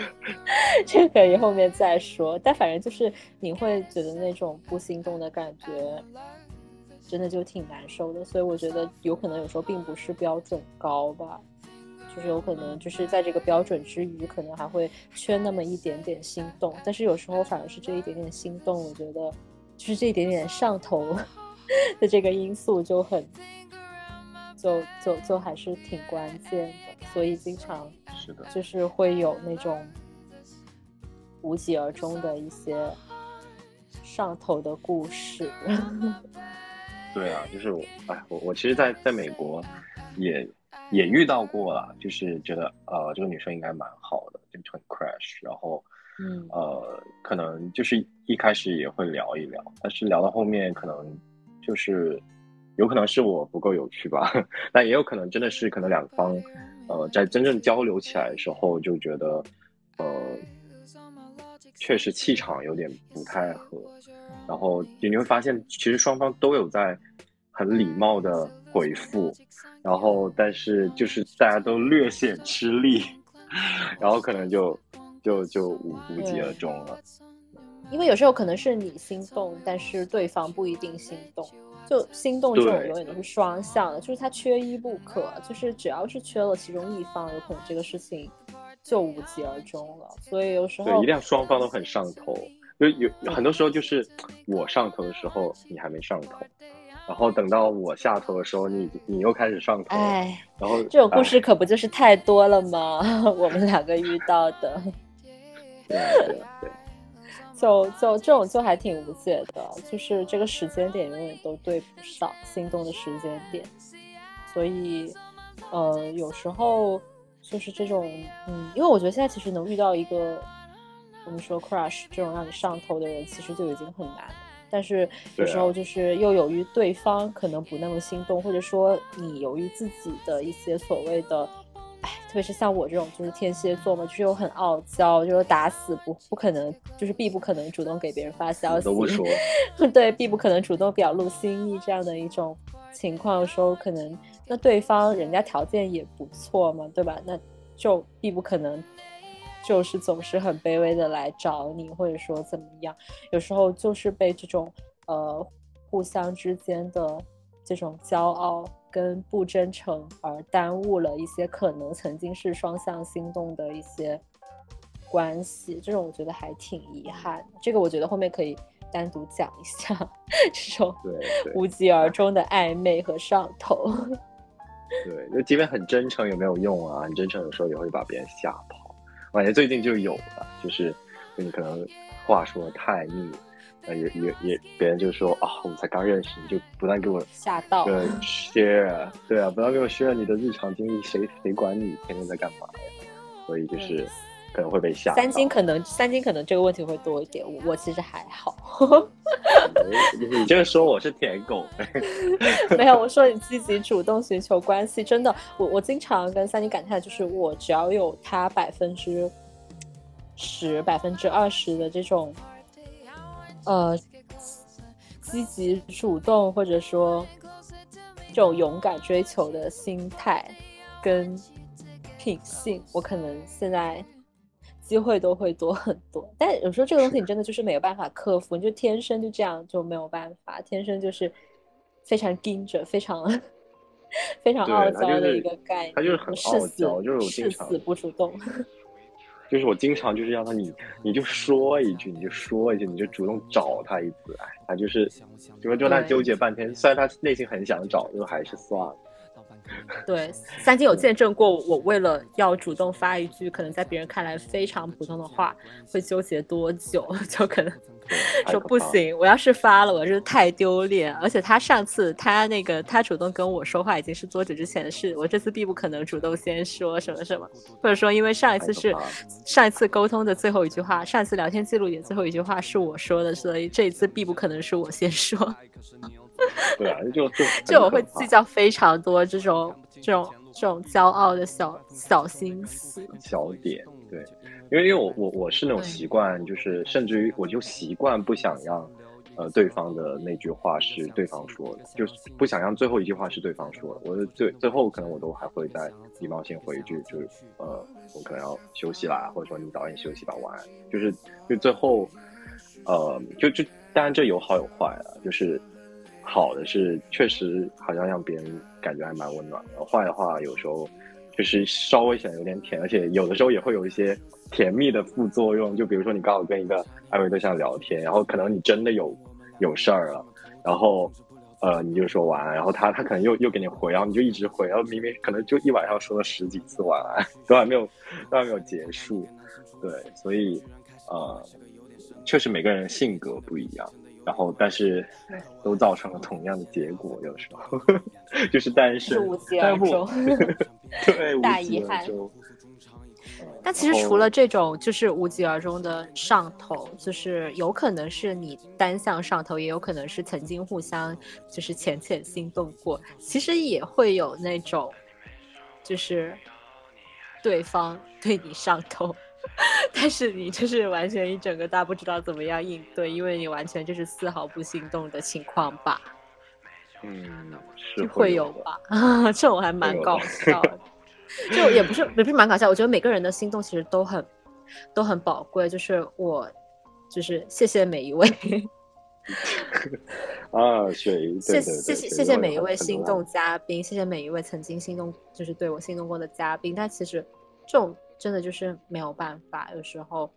这可以后面再说。但反正就是你会觉得那种不心动的感觉，真的就挺难受的。所以我觉得有可能有时候并不是标准高吧，就是有可能就是在这个标准之余，可能还会缺那么一点点心动。但是有时候反而是这一点点心动，我觉得就是这一点点上头 的这个因素就很。就就就还是挺关键的，所以经常是的，就是会有那种无疾而终的一些上头的故事。对啊，就是我，哎，我我其实，在在美国也也遇到过了，就是觉得呃，这个女生应该蛮好的，就很 crash，然后嗯呃，可能就是一开始也会聊一聊，但是聊到后面可能就是。有可能是我不够有趣吧，但也有可能真的是可能两方，呃，在真正交流起来的时候就觉得，呃，确实气场有点不太合，然后你会发现其实双方都有在很礼貌的回复，然后但是就是大家都略显吃力，然后可能就就就无无疾而终了。因为有时候可能是你心动，但是对方不一定心动。就心动这种永远都是双向的，就是它缺一不可，就是只要是缺了其中一方，有可能这个事情就无疾而终了。所以有时候对，一定要双方都很上头。就有很多时候就是我上头的时候，你还没上头，然后等到我下头的时候，你你又开始上头，哎，然后这种故事可不就是太多了吗？我们两个遇到的，对对对。就就这种就还挺无解的，就是这个时间点永远都对不上心动的时间点，所以，呃，有时候就是这种，嗯，因为我觉得现在其实能遇到一个我们说 crush 这种让你上头的人，其实就已经很难，但是有时候就是又由于对方可能不那么心动，或者说你由于自己的一些所谓的。哎，特别是像我这种就是天蝎座嘛，就是又很傲娇，就是打死不不可能，就是必不可能主动给别人发消息，都不说，对，必不可能主动表露心意这样的一种情况的时候，可能那对方人家条件也不错嘛，对吧？那就必不可能就是总是很卑微的来找你，或者说怎么样？有时候就是被这种呃互相之间的这种骄傲。跟不真诚而耽误了一些可能曾经是双向心动的一些关系，这种我觉得还挺遗憾。这个我觉得后面可以单独讲一下这种无疾而终的暧昧和上头。对，就即便很真诚也没有用啊！很真诚有时候也会把别人吓跑。我感觉最近就有了，就是你可能话说的太密。也也也，别人就说啊，我们才刚认识，你就不断给我吓到，对，share，对啊，不断给我 share 你的日常经历，谁谁管你天天在干嘛呀？所以就是可能会被吓。三金可能三金可能这个问题会多一点，我我其实还好。你就是说我是舔狗，没有，我说你积极主动寻求关系，真的，我我经常跟三金感叹，就是我只要有他百分之十、百分之二十的这种。呃，积极主动或者说这种勇敢追求的心态跟品性，我可能现在机会都会多很多。但有时候这个东西你真的就是没有办法克服，你就天生就这样就没有办法，天生就是非常盯着，非常 非常傲娇的一个概念，他就是很傲娇，就是誓死不主动。就是我经常就是让他你你就说一句你就说一句你就主动找他一次，哎，他就是就就他纠结半天，虽然他内心很想找，就还是算了。对，三金有见证过我为了要主动发一句可能在别人看来非常普通的话，会纠结多久，就可能。说不行，我要是发了，我真是太丢脸。而且他上次他那个他主动跟我说话已经是多久之前的事，我这次必不可能主动先说什么什么，或者说因为上一次是上一次沟通的最后一句话，上一次聊天记录里最后一句话是我说的，所以这一次必不可能是我先说。对啊，就就 就我会计较非常多这种这种这种骄傲的小小心思小点，对。因为因为我我我是那种习惯，就是甚至于我就习惯不想让，呃，对方的那句话是对方说的，就是不想让最后一句话是对方说的。我最最后可能我都还会再礼貌性回一句，就是呃，我可能要休息啦，或者说你早点休息吧，晚安。就是就最后，呃，就就当然这有好有坏啊，就是好的是确实好像让别人感觉还蛮温暖的，坏的话有时候就是稍微显得有点甜，而且有的时候也会有一些。甜蜜的副作用，就比如说你刚好跟一个暧昧对象聊天，然后可能你真的有有事儿了，然后呃你就说晚安，然后他他可能又又给你回，然后你就一直回，然后明明可能就一晚上说了十几次晚安，都还没有都还没有结束，对，所以呃确实每个人性格不一样，然后但是都造成了同样的结果，有时候 就是单身，但不 对大遗憾。那其实除了这种就是无疾而终的上头，就是有可能是你单向上头，也有可能是曾经互相就是浅浅心动过。其实也会有那种，就是对方 对你上头，但是你就是完全一整个大不知道怎么样应对，因为你完全就是丝毫不心动的情况吧？嗯，是会有吧？这种还蛮搞笑的。就也不是，也不是蛮搞笑。我觉得每个人的心动其实都很，都很宝贵。就是我，就是谢谢每一位 啊，雪姨，谢谢谢谢谢每一位心动嘉宾，谢谢每一位曾经心动就是对我心动过的嘉宾。但其实这种真的就是没有办法，有时候，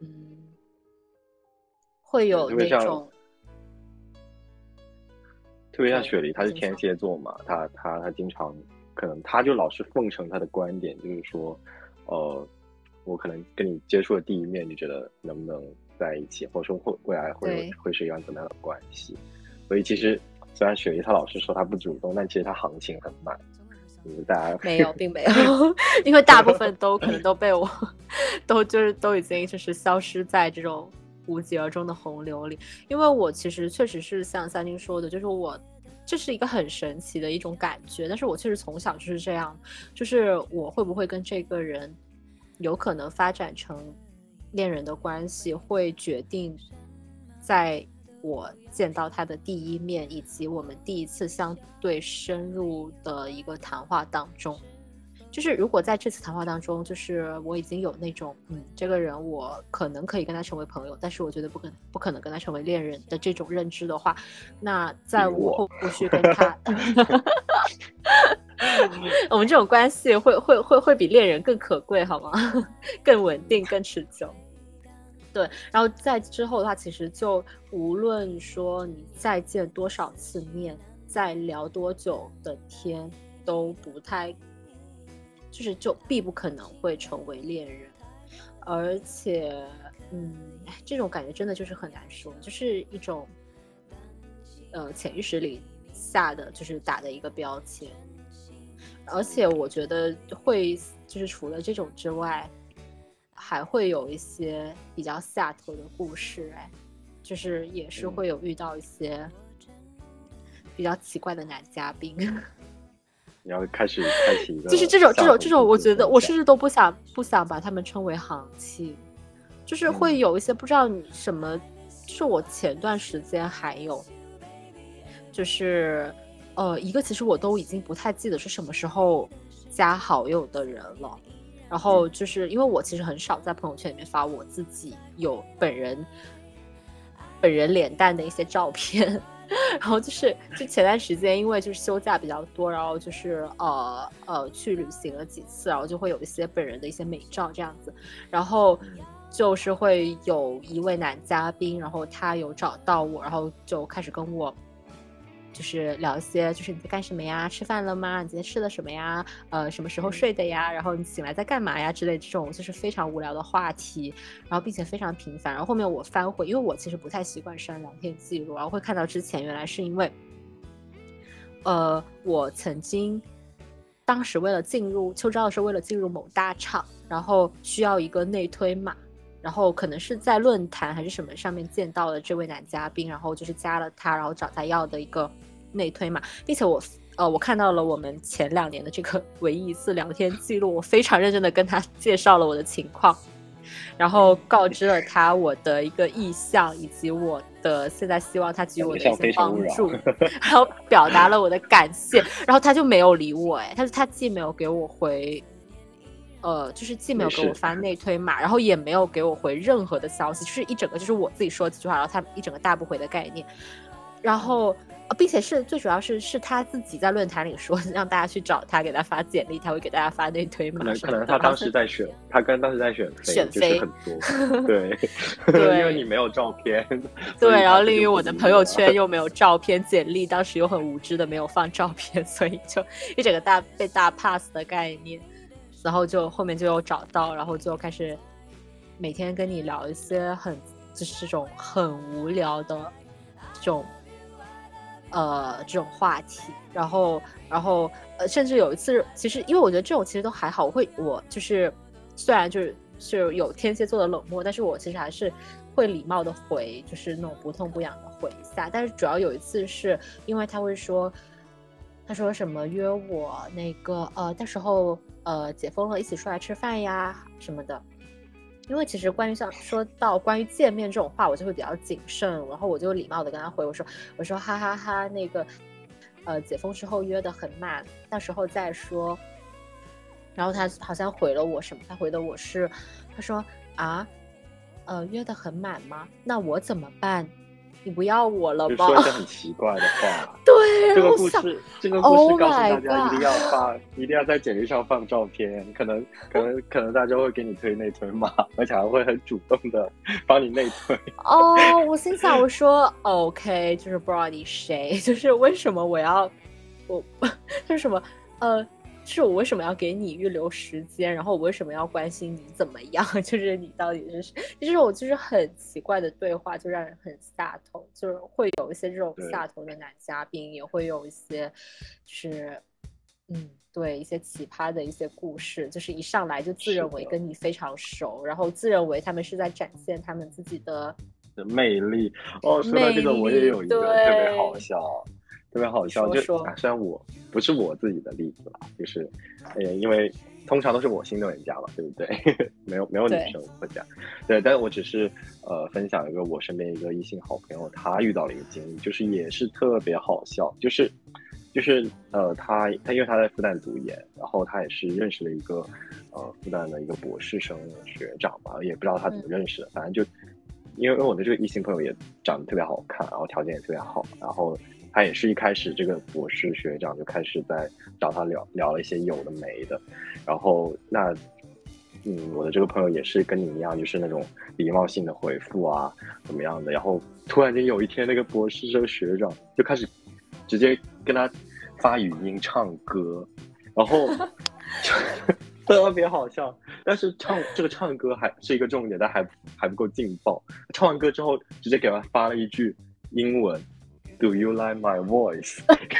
嗯，会有那种，特别像雪梨，她是天蝎座嘛，她她她经常可能他就老是奉承他的观点，就是说，呃，我可能跟你接触的第一面，你觉得能不能？在一起，或者说会未来会会是一样怎么样的关系？所以其实虽然雪梨她老是说她不主动，但其实她行情很慢。就是大家没有，并没有，因为大部分都可能都被我都就是都已经就是消失在这种无疾而终的洪流里。因为我其实确实是像三金说的，就是我这是一个很神奇的一种感觉，但是我确实从小就是这样，就是我会不会跟这个人有可能发展成。恋人的关系会决定，在我见到他的第一面，以及我们第一次相对深入的一个谈话当中，就是如果在这次谈话当中，就是我已经有那种，嗯，这个人我可能可以跟他成为朋友，但是我觉得不可能不可能跟他成为恋人的这种认知的话，那在我后不续跟他。我们这种关系会会会会比恋人更可贵，好吗？更稳定，更持久。对，然后在之后的话，其实就无论说你再见多少次面，再聊多久的天，都不太，就是就必不可能会成为恋人。而且，嗯，这种感觉真的就是很难说，就是一种，呃，潜意识里下的就是打的一个标签。而且我觉得会，就是除了这种之外。还会有一些比较下头的故事，哎，就是也是会有遇到一些比较奇怪的男嘉宾。你要开始开启一个，就是这种这种这种，我觉得我甚至都不想不想把他们称为行情，就是会有一些不知道什么，就是我前段时间还有，就是呃一个其实我都已经不太记得是什么时候加好友的人了。然后就是因为我其实很少在朋友圈里面发我自己有本人本人脸蛋的一些照片，然后就是就前段时间因为就是休假比较多，然后就是呃呃去旅行了几次，然后就会有一些本人的一些美照这样子，然后就是会有一位男嘉宾，然后他有找到我，然后就开始跟我。就是聊一些，就是你在干什么呀？吃饭了吗？你今天吃了什么呀？呃，什么时候睡的呀？然后你醒来在干嘛呀？之类这种就是非常无聊的话题，然后并且非常频繁。然后后面我翻回，因为我其实不太习惯删聊天记录，然后会看到之前原来是因为，呃，我曾经当时为了进入秋招的时候，为了进入某大厂，然后需要一个内推码。然后可能是在论坛还是什么上面见到了这位男嘉宾，然后就是加了他，然后找他要的一个内推嘛，并且我呃我看到了我们前两年的这个 唯一一次聊天记录，我非常认真的跟他介绍了我的情况，然后告知了他我的一个意向以及我的现在希望他给予我的一些帮助，然后表达了我的感谢，然后他就没有理我，哎，他说他既没有给我回。呃，就是既没有给我发内推码，然后也没有给我回任何的消息，就是一整个就是我自己说几句话，然后他一整个大不回的概念，然后，并且是最主要是是他自己在论坛里说让大家去找他，给他发简历，他会给大家发那推嘛。可能可能他当时在选，他跟当时在选选飞很多，对对，因为你没有照片，对，然后另于我的朋友圈又没有照片，简历当时又很无知的没有放照片，所以就一整个大被大 pass 的概念。然后就后面就有找到，然后就开始每天跟你聊一些很就是这种很无聊的这种呃这种话题，然后然后呃甚至有一次，其实因为我觉得这种其实都还好，我会我就是虽然就是是有天蝎座的冷漠，但是我其实还是会礼貌的回，就是那种不痛不痒的回一下。但是主要有一次是因为他会说，他说什么约我那个呃到时候。呃，解封了，一起出来吃饭呀什么的。因为其实关于像说到关于见面这种话，我就会比较谨慎，然后我就礼貌的跟他回我说，我说哈哈哈，那个呃解封之后约的很满，到时候再说。然后他好像回了我什么？他回的我是，他说啊，呃约的很满吗？那我怎么办？你不要我了吧？说一些很奇怪的话。对，这个故事，这个故事 Oh 告诉大家一定要发，一定要在简历上放照片，可能可能可能大家会给你推内推嘛，而且还会很主动的帮你内推。哦，我心想，我说 OK，就是不知道你谁，就是为什么我要我 就是什么呃，就是我为什么要给你预留时间，然后我为什么要关心你怎么样？就是你到底是谁？就这种就是很奇怪的对话，就让人很下头，就是会有一些这种下头的男嘉宾，也会有一些是嗯。对一些奇葩的一些故事，就是一上来就自认为跟你非常熟，然后自认为他们是在展现他们自己的的魅力哦，说到这个，我也有一个特别好笑，特别好笑。就啊虽然我不是我自己的例子啦，就是呃，因为通常都是我心动人家嘛，对不对？没有没有女生会这样，对。但是我只是呃分享一个我身边一个异性好朋友，他遇到了一个经历，就是也是特别好笑，就是就是呃，他他因为他在复旦读研，然后他也是认识了一个呃复旦的一个博士生学长嘛，也不知道他怎么认识的，反正就因为我的这个异性朋友也长得特别好看，然后条件也特别好，然后他也是一开始这个博士学长就开始在找他聊聊了一些有的没的，然后那嗯，我的这个朋友也是跟你一样，就是那种礼貌性的回复啊，怎么样的，然后突然间有一天，那个博士这个学长就开始直接跟他发语音唱歌，然后 特别好笑。但是唱这个唱歌还是一个重点，但还还不够劲爆。唱完歌之后，直接给他发了一句英文，Do you like my voice？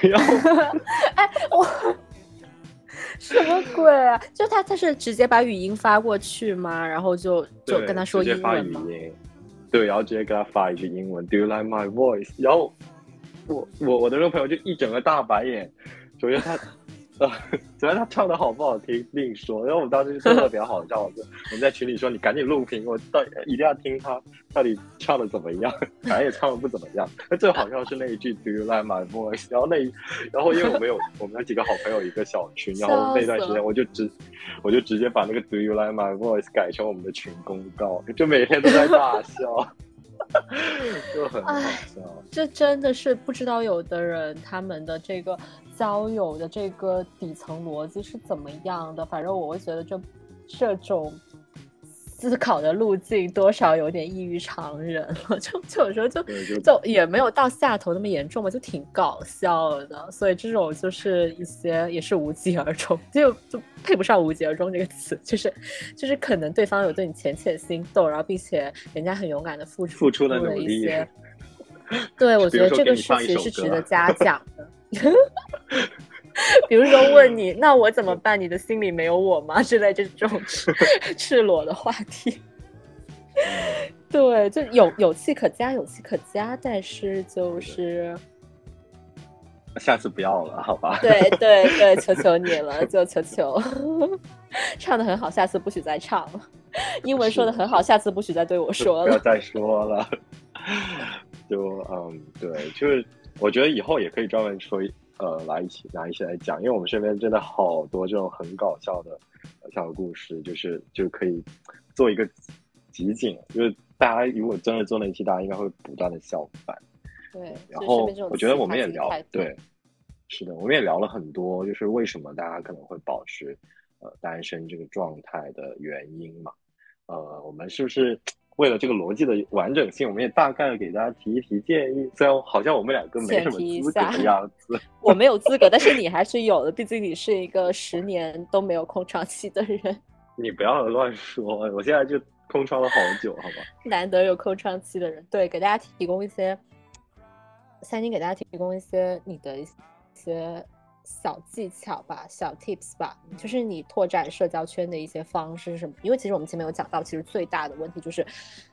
然 后哎，我 什么鬼啊？就他他是直接把语音发过去吗？然后就就跟他说直接发英文吗？语音，对，然后直接给他发一句英文，Do you like my voice？然后我我我的那个朋友就一整个大白眼，首先他呃，主要他唱的好不好听另说，然后我们当时就特别好笑，我们在群里说你赶紧录屏，我到一定要听他到底唱的怎么样，反正也唱的不怎么样。那最好笑是那一句 Do you like my voice？然后那一然后因为我们有我们有几个好朋友一个小群，然后那段时间我就直我就直接把那个 Do you like my voice 改成我们的群公告，就每天都在大笑，就很好笑。这真的是不知道有的人他们的这个交友的这个底层逻辑是怎么样的。反正我会觉得这这种思考的路径多少有点异于常人了，就就有时候就就就也没有到下头那么严重嘛，就挺搞笑的。所以这种就是一些也是无疾而终，就就配不上无疾而终这个词，就是就是可能对方有对你浅浅心动，然后并且人家很勇敢的付出付出了了努力一些。对，我觉得这个事情是值得嘉奖的。比如说问你，那我怎么办？你的心里没有我吗？之类这种赤赤裸的话题。对，就有有气可加，有气可加，但是就是下次不要了，好吧？对对对，求求你了，就求求。唱的很好，下次不许再唱了。英文说的很好，下次不许再对我说了。不要再说了。就嗯，对，就是我觉得以后也可以专门说呃来一起拿一起来讲，因为我们身边真的好多这种很搞笑的小故事，就是就可以做一个集锦，就是大家如果真的做那期，大家应该会不断的笑翻。对，然后我觉得我们也聊对，是的，我们也聊了很多，就是为什么大家可能会保持呃单身这个状态的原因嘛。呃，我们是不是为了这个逻辑的完整性，我们也大概给大家提一提建议？虽然好像我们两个没什么资格的样子，我没有资格，但是你还是有的，毕竟你是一个十年都没有空窗期的人，你不要乱说，我现在就空窗了好久，好吧？难得有空窗期的人，对，给大家提供一些，三金给大家提供一些你的一些小技巧吧，小 tips 吧，就是你拓展社交圈的一些方式是什么？因为其实我们前面有讲到，其实最大的问题就是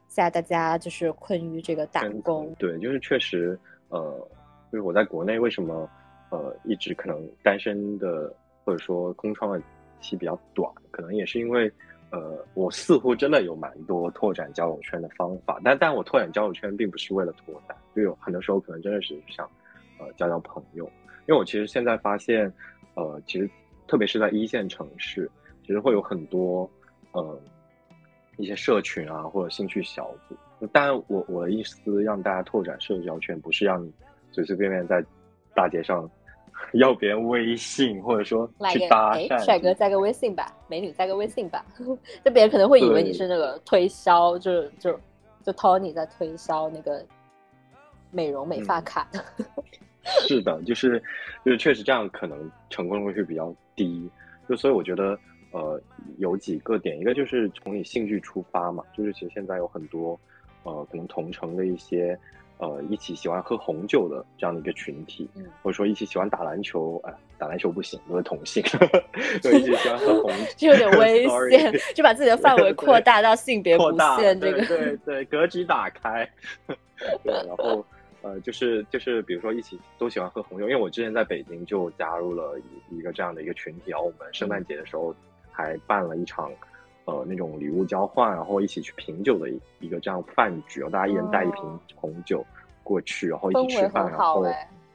现在大家就是困于这个打工，对，就是确实，呃，就是我在国内为什么呃一直可能单身的或者说空窗的期比较短，可能也是因为呃我似乎真的有蛮多拓展交友圈的方法，但但我拓展交友圈并不是为了脱单，就有很多时候可能真的是想呃交交朋友，因为我其实现在发现，呃，其实特别是在一线城市，其实会有很多呃一些社群啊或者兴趣小组，当然，我我的意思让大家拓展社交圈，不是让你随随便便在大街上 要别人微信，或者说去搭讪。帅哥加个微信吧，美女加个微信吧，就别人可能会以为你是那个推销，就就就 Tony 在推销那个美容美发卡。是的，就是就是确实这样，可能成功率会比较低。就所以我觉得。呃，有几个点，一个就是从你兴趣出发嘛，就是其实现在有很多，呃，可能同城的一些，呃，一起喜欢喝红酒的这样的一个群体，或者说一起喜欢打篮球，哎，打篮球不行，都是同性，对，一起喜欢喝红酒，就有点危险，就把自己的范围扩大到性别不限，这个对对，格局打开，对，然后呃，就是就是比如说一起都喜欢喝红酒，因为我之前在北京就加入了一一个这样的一个群体，然后我们圣诞节的时候。还办了一场，呃，那种礼物交换，然后一起去品酒的一一个这样饭局，然后大家一人带一瓶红酒过去，然后一起吃饭，然后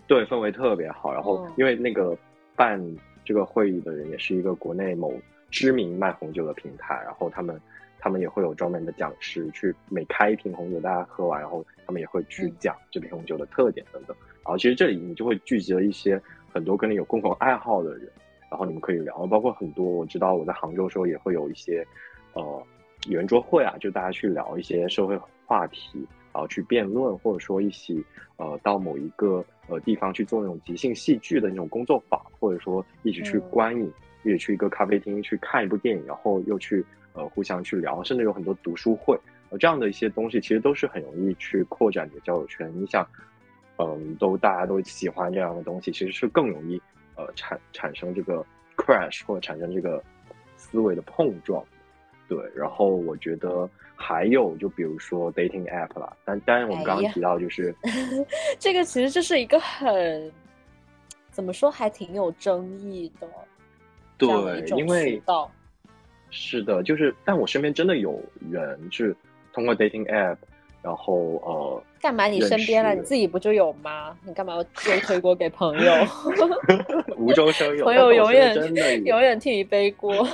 对氛围特别好。然后因为那个办这个会议的人也是一个国内某知名卖红酒的平台，然后他们他们也会有专门的讲师去每开一瓶红酒，大家喝完，然后他们也会去讲这瓶红酒的特点等等。然后其实这里你就会聚集了一些很多跟你有共同爱好的人。然后你们可以聊，包括很多我知道我在杭州的时候也会有一些，呃，圆桌会啊，就大家去聊一些社会话题，然后去辩论，或者说一起呃到某一个呃地方去做那种即兴戏剧的那种工作坊，或者说一起去观影，一起去一个咖啡厅去看一部电影，然后又去呃互相去聊，甚至有很多读书会，呃这样的一些东西其实都是很容易去扩展你的交友圈。你想，嗯，都大家都喜欢这样的东西，其实是更容易。呃，产产生这个 crash 或者产生这个思维的碰撞，对。然后我觉得还有，就比如说 dating app 啦，但当然我们刚刚提到就是，这个其实就是一个很怎么说，还挺有争议的，对，因为是的，就是，但我身边真的有人是通过 dating app。然后呃，干嘛？你身边了，你自己不就有吗？你干嘛要又推锅给朋友？无中生有，朋友永远 永远替你背锅。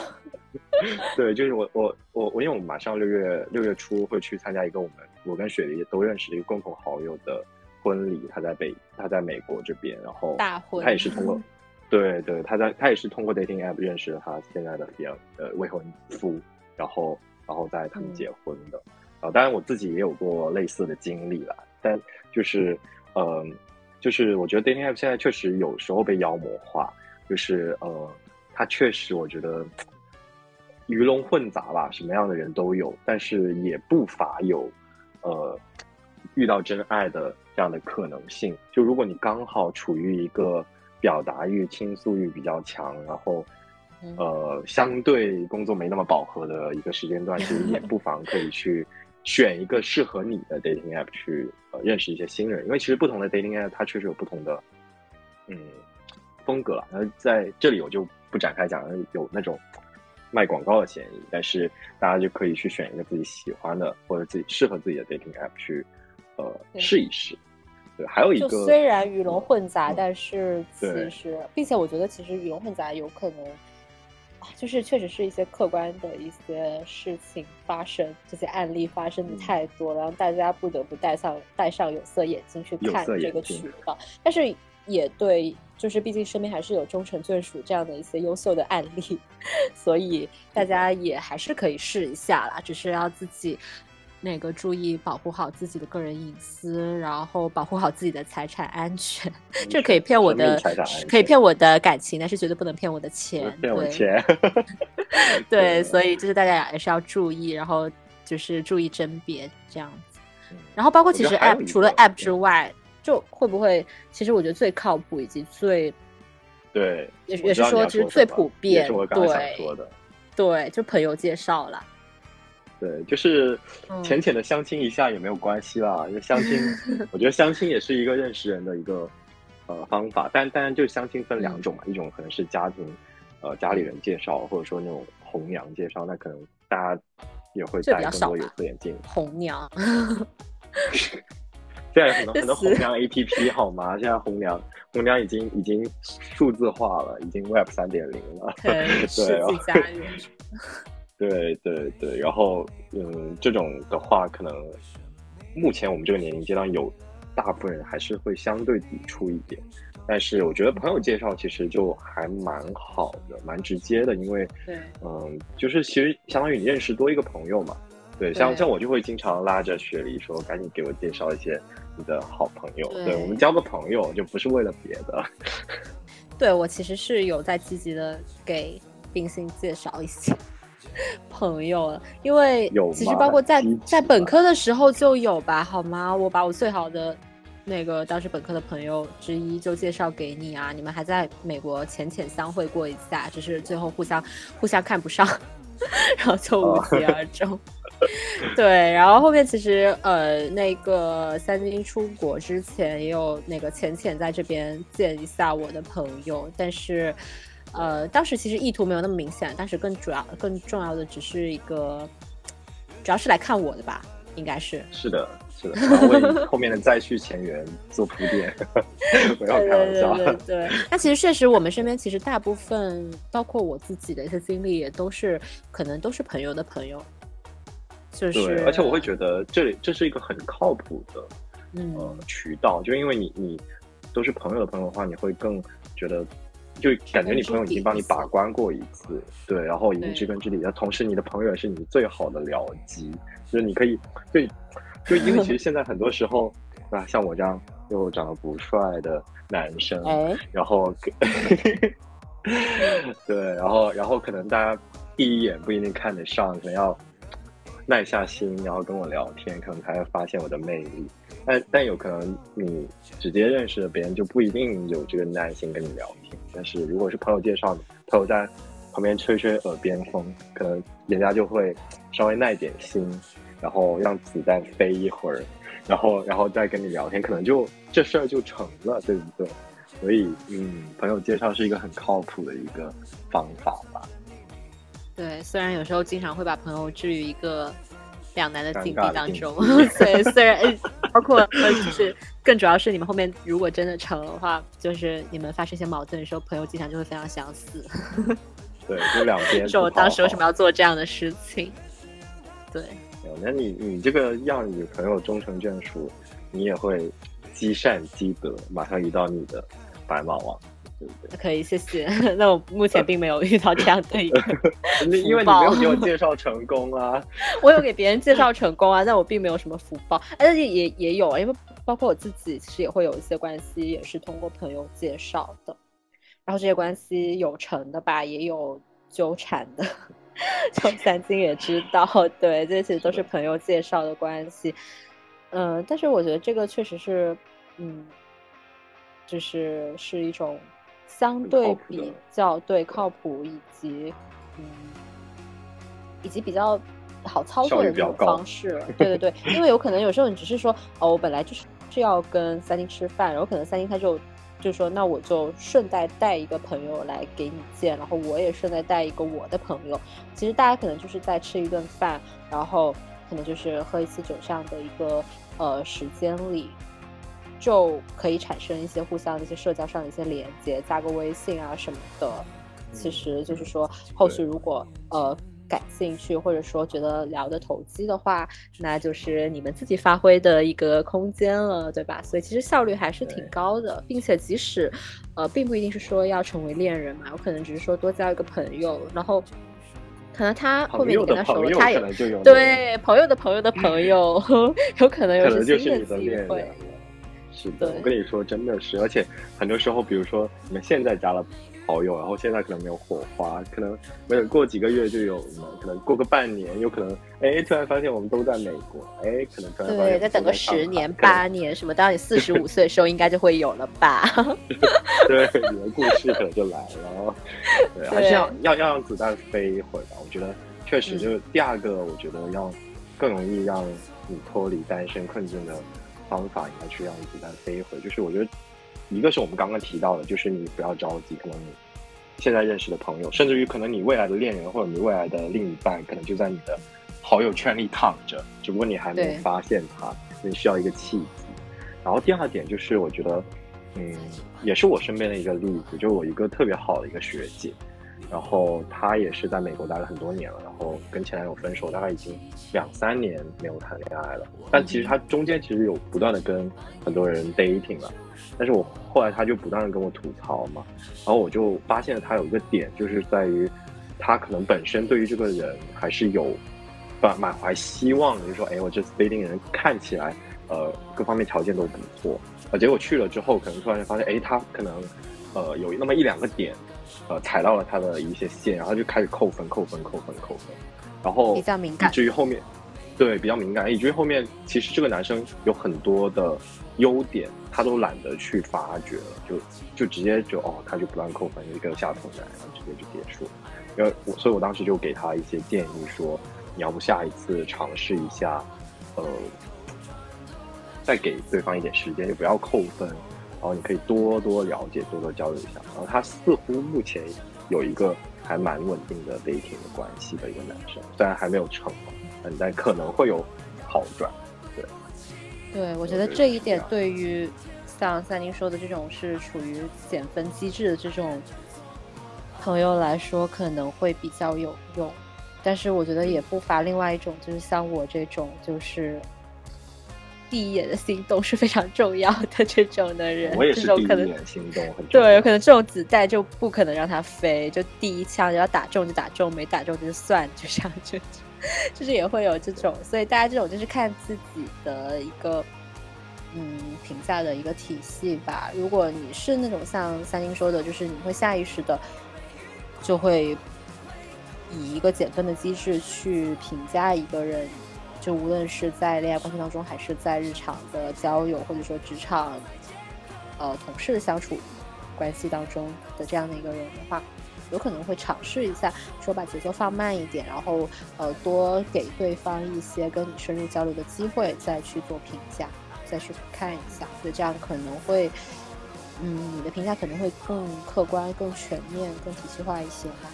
对，就是我我我我，因为我们马上六月六月初会去参加一个我们我跟雪梨都认识的一个共同好友的婚礼，他在北他在美国这边，然后大婚，他也是通过对对，他在他也是通过 dating app 认识了他现在的比较呃未婚夫，然后然后在他们结婚的。当然，我自己也有过类似的经历啦。但就是，嗯，就是我觉得 dating app 现在确实有时候被妖魔化，就是呃，它确实我觉得鱼龙混杂吧，什么样的人都有，但是也不乏有呃遇到真爱的这样的可能性。就如果你刚好处于一个表达欲、倾诉欲比较强，然后呃相对工作没那么饱和的一个时间段，其实也不妨可以去。选一个适合你的 dating app 去呃认识一些新人，因为其实不同的 dating app 它确实有不同的嗯风格了。那在这里我就不展开讲了，有那种卖广告的嫌疑。但是大家就可以去选一个自己喜欢的或者自己适合自己的 dating app 去呃试一试。对，还有一个虽然鱼龙混杂，但是其实，并且我觉得其实鱼龙混杂有可能。就是确实是一些客观的一些事情发生，这些案例发生的太多了，让大家不得不戴上戴上有色眼镜去看这个渠道。但是也对，就是毕竟身边还是有终成眷属这样的一些优秀的案例，所以大家也还是可以试一下啦，只是要自己。那个注意保护好自己的个人隐私，然后保护好自己的财产安全。这可以骗我的，可以骗我的感情，但是绝对不能骗我的钱。骗我钱。对，所以就是大家也是要注意，然后就是注意甄别这样子。然后包括其实 App 除了 App 之外，就会不会？其实我觉得最靠谱以及最对，也也是说其实最普遍。对，对，就朋友介绍了。对，就是浅浅的相亲一下也没有关系啦。因为相亲，我觉得相亲也是一个认识人的一个呃方法。但当然，就相亲分两种嘛，一种可能是家庭呃家里人介绍，或者说那种红娘介绍。那可能大家也会戴更多有色眼镜。红娘，现在有很 多很多红娘 A P P 好吗？现在红娘红娘已经已经数字化了，已经 Web 三点零了。对，对，家对对对，然后嗯，这种的话可能目前我们这个年龄阶段有大部分人还是会相对抵触一点。但是我觉得朋友介绍其实就还蛮好的，蛮直接的，因为，嗯，就是其实相当于你认识多一个朋友嘛。对，像像我就会经常拉着雪梨说，赶紧给我介绍一些你的好朋友。对我们交个朋友，就不是为了别的。对我其实是有在积极的给冰心介绍一些 朋友，因为其实包括在在本科的时候就有吧，好吗？我把我最好的。那个当时本科的朋友之一就介绍给你啊，你们还在美国浅浅相会过一下，只是最后互相互相看不上，然后就无疾而终。对，然后后面其实呃，那个三金出国之前也有那个浅浅在这边见一下我的朋友，但是呃，当时其实意图没有那么明显，但是更主要更重要的只是一个，主要是来看我的吧，应该是是的。是的为后面的再续前缘做铺垫，不要开玩笑。对对，那其实确实，我们身边其实大部分，包括我自己的一些经历，也都是可能都是朋友的朋友。就是，而且我会觉得这里这是一个很靠谱的呃渠道，就因为你你都是朋友的朋友的话，你会更觉得就感觉你朋友已经帮你把关过一次，对，然后已经知根知底。那同时，你的朋友也是你最好的僚机，就是你可以对。就因为其实现在很多时候，啊，像我这样又长得不帅的男生，然后，对，然后然后可能大家第一眼不一定看得上，可能要耐下心，然后跟我聊天，可能才会发现我的魅力。但但有可能你直接认识的别人就不一定有这个耐心跟你聊天。但是如果是朋友介绍的，朋友在旁边吹吹耳边风，可能人家就会稍微耐点心。然后让子弹飞一会儿，然后然后再跟你聊天，可能就这事儿就成了，对不对？所以，嗯，朋友介绍是一个很靠谱的一个方法吧。对，虽然有时候经常会把朋友置于一个两难的境地当中，对，虽然包括就是更主要是你们后面如果真的成的话，就是你们发生一些矛盾的时候，朋友经常就会非常相似。对，就两边说我当时为什么要做这样的事情？对。那你你这个让女朋友终成眷属，你也会积善积德，马上遇到你的白马王，对不对？可以，谢谢。那我目前并没有遇到这样的一个，因为你没有给我介绍成功啊。我有给别人介绍成功啊，但我并没有什么福报。而且也也有啊，因为包括我自己，其实也会有一些关系，也是通过朋友介绍的。然后这些关系有成的吧，也有纠缠的。就三金也知道，对，这些都是朋友介绍的关系，嗯，但是我觉得这个确实是，嗯，就是是一种相对比较对靠谱以及嗯以及比较好操作的这种方式，对对对，因为有可能有时候你只是说哦，我本来就是是要跟三金吃饭，然后可能三金他就。就说那我就顺带带一个朋友来给你见，然后我也顺带带一个我的朋友。其实大家可能就是在吃一顿饭，然后可能就是喝一次酒这样的一个呃时间里，就可以产生一些互相的一些社交上的一些连接，加个微信啊什么的。其实就是说后续如果呃。感兴趣，或者说觉得聊得投机的话，那就是你们自己发挥的一个空间了，对吧？所以其实效率还是挺高的，并且即使，呃，并不一定是说要成为恋人嘛，有可能只是说多交一个朋友，然后可能他后面你跟他熟了，他也对朋友的朋友的朋友，有可能有新的机会。是的，我跟你说，真的是，而且很多时候，比如说你们现在加了。好友，然后现在可能没有火花，可能没有过几个月就有了，可能过个半年，有可能哎，突然发现我们都在美国，哎，可能突然对，再等个十年八年，什么，当你四十五岁的时候，应该就会有了吧？对，你的故事可能就来了。对，还是要要要让子弹飞一会儿吧。我觉得确实就是第二个，我觉得要更容易让你脱离单身困境的方法，应该去让子弹飞一会儿。就是我觉得。一个是我们刚刚提到的，就是你不要着急，可能你现在认识的朋友，甚至于可能你未来的恋人或者你未来的另一半，可能就在你的好友圈里躺着，只不过你还没有发现他，你需要一个契机。然后第二点就是，我觉得，嗯，也是我身边的一个例子，就我一个特别好的一个学姐，然后她也是在美国待了很多年了，然后跟前男友分手，大概已经两三年没有谈恋爱了。但其实她中间其实有不断的跟很多人 dating 了，但是我后来她就不断的跟我吐槽嘛，然后我就发现她有一个点，就是在于她可能本身对于这个人还是有满满怀希望的，就是说，哎，我这次 dating 人看起来呃各方面条件都不错，呃，结果去了之后，可能突然就发现，哎，他可能呃有那么一两个点。呃，踩到了他的一些线，然后就开始扣分、扣分、扣分、扣分，然后比较敏感，以至于后面，对，比较敏感，以至于后面，其实这个男生有很多的优点，他都懒得去发掘了，就就直接就哦，他就不断扣分，一个下头男，然后直接就结束。因为我，所以我当时就给他一些建议，说你要不下一次尝试一下，呃，再给对方一点时间，就不要扣分。然后你可以多多了解，多多交流一下。然后他似乎目前有一个还蛮稳定的 dating 的关系的一个男生，虽然还没有成，但可能会有好转。对，对我觉得这一点对于像三林说的这种是处于减分机制的这种朋友来说，可能会比较有用。但是我觉得也不乏另外一种，就是像我这种，就是。第一眼的心动是非常重要的，这种的人，我也是第一眼心动，对，有可能这种子弹就不可能让它飞，就第一枪要打中就打中，没打中就算，就这样，就就是也会有这种，所以大家这种就是看自己的一个嗯评价的一个体系吧。如果你是那种像三星说的，就是你会下意识的就会以一个减分的机制去评价一个人。就无论是在恋爱关系当中，还是在日常的交友，或者说职场，呃，同事的相处关系当中的这样的一个人的话，有可能会尝试一下，说把节奏放慢一点，然后呃，多给对方一些跟你深入交流的机会，再去做评价，再去看一下，所以这样可能会，嗯，你的评价可能会更客观、更全面、更体系化一些吧。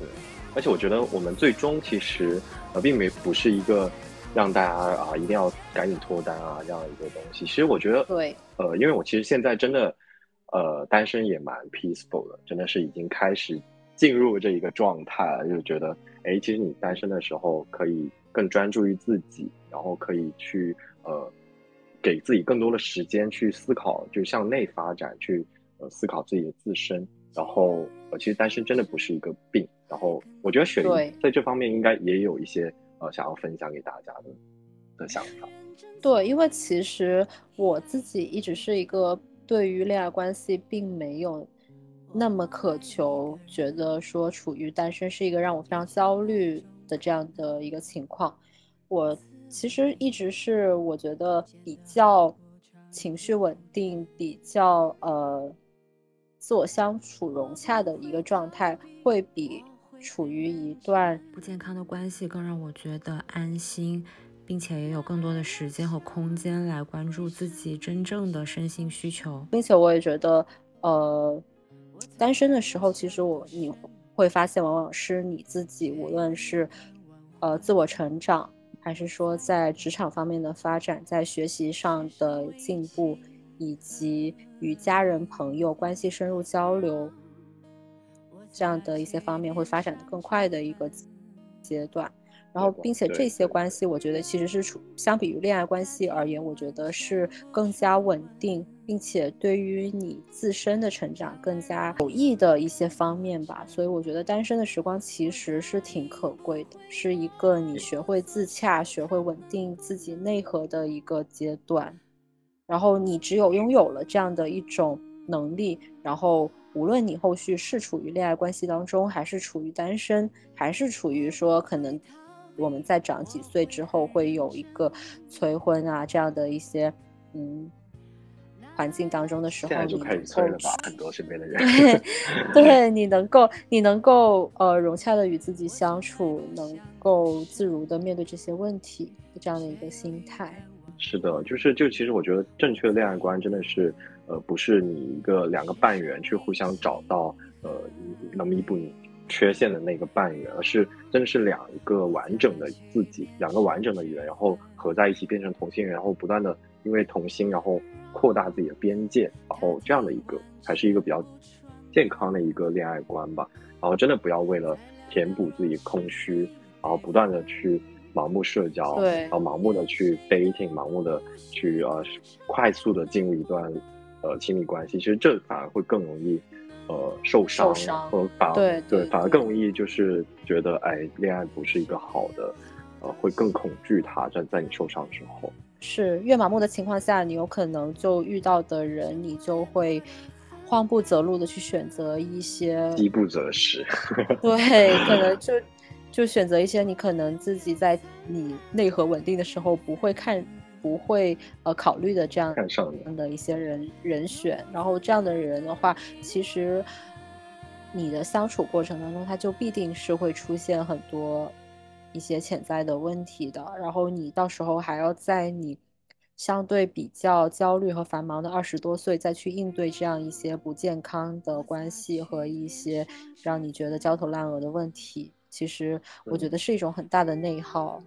对，而且我觉得我们最终其实。并没不是一个让大家啊一定要赶紧脱单啊这样一个东西。其实我觉得，对，呃，因为我其实现在真的，呃，单身也蛮 peaceful 的，真的是已经开始进入这一个状态了，就觉得，哎，其实你单身的时候可以更专注于自己，然后可以去呃给自己更多的时间去思考，就向内发展，去呃思考自己的自身。然后，呃，其实单身真的不是一个病。然后，我觉得雪梨在这方面应该也有一些呃想要分享给大家的的想法。对，因为其实我自己一直是一个对于恋爱关系并没有那么渴求，觉得说处于单身是一个让我非常焦虑的这样的一个情况。我其实一直是我觉得比较情绪稳定，比较呃自我相处融洽的一个状态，会比。处于一段不健康的关系，更让我觉得安心，并且也有更多的时间和空间来关注自己真正的身心需求。并且我也觉得，呃，单身的时候，其实我你会发现，往往是你自己，无论是呃自我成长，还是说在职场方面的发展，在学习上的进步，以及与家人朋友关系深入交流。这样的一些方面会发展的更快的一个阶段，然后并且这些关系，我觉得其实是处相比于恋爱关系而言，我觉得是更加稳定，并且对于你自身的成长更加有益的一些方面吧。所以我觉得单身的时光其实是挺可贵的，是一个你学会自洽、学会稳定自己内核的一个阶段。然后你只有拥有了这样的一种能力，然后。无论你后续是处于恋爱关系当中，还是处于单身，还是处于说可能我们在长几岁之后会有一个催婚啊这样的一些嗯环境当中的时候，现在就开始催了吧？很多身边的人，对，对你能够你能够呃融洽的与自己相处，能够自如的面对这些问题这样的一个心态。是的，就是就其实我觉得正确的恋爱观真的是。呃，不是你一个两个半圆去互相找到呃能弥补你缺陷的那个半圆，而是真的是两个完整的自己，两个完整的圆，然后合在一起变成同心圆，然后不断的因为同心，然后扩大自己的边界，然后这样的一个才是一个比较健康的一个恋爱观吧。然后真的不要为了填补自己空虚，然后不断的去盲目社交，对，然后盲目的去 dating，盲目的去呃快速的进入一段呃亲密关系，其实这反而会更容易呃受伤，或反对对，反而更容易就是觉得哎，恋爱不是一个好的，呃，会更恐惧它在在你受伤之后。是越麻木的情况下，你有可能就遇到的人，你就会慌不择路的去选择一些，饥不择食。对，可能就就选择一些你可能自己在你内核稳定的时候不会看、不会呃考虑的这样的一些人人选。然后这样的人的话，其实你的相处过程当中，他就必定是会出现很多。一些潜在的问题的，然后你到时候还要在你相对比较焦虑和繁忙的二十多岁再去应对这样一些不健康的关系和一些让你觉得焦头烂额的问题，其实我觉得是一种很大的内耗，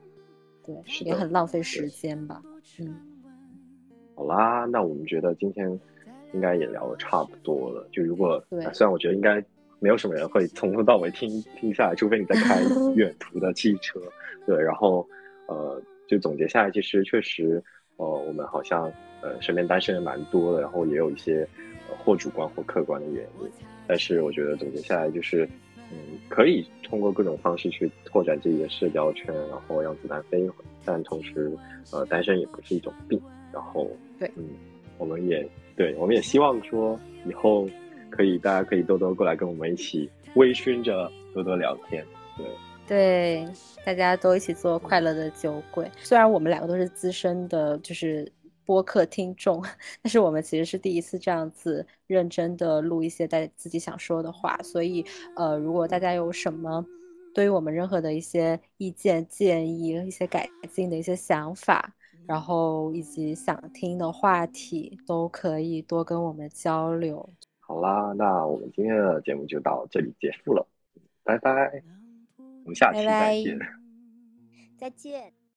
对，也很浪费时间吧。嗯，好啦，那我们觉得今天应该也聊的差不多了。就如果对，虽然我觉得应该。没有什么人会从头到尾听听下来，除非你在开远途的汽车。对，然后，呃，就总结下来，其实确实，呃，我们好像，呃，身边单身人蛮多的，然后也有一些，呃，或主观或客观的原因。但是我觉得总结下来就是，嗯，可以通过各种方式去拓展自己的社交圈，然后让子弹飞一会。但同时，呃，单身也不是一种病。然后，对，嗯，我们也对，我们也希望说以后。可以，大家可以多多过来跟我们一起微醺着多多聊天，对对，大家都一起做快乐的酒鬼。虽然我们两个都是资深的，就是播客听众，但是我们其实是第一次这样子认真的录一些带自己想说的话。所以，呃，如果大家有什么对于我们任何的一些意见建议、一些改进的一些想法，然后以及想听的话题，都可以多跟我们交流。好啦，那我们今天的节目就到这里结束了，拜拜，我们下期再见，再见。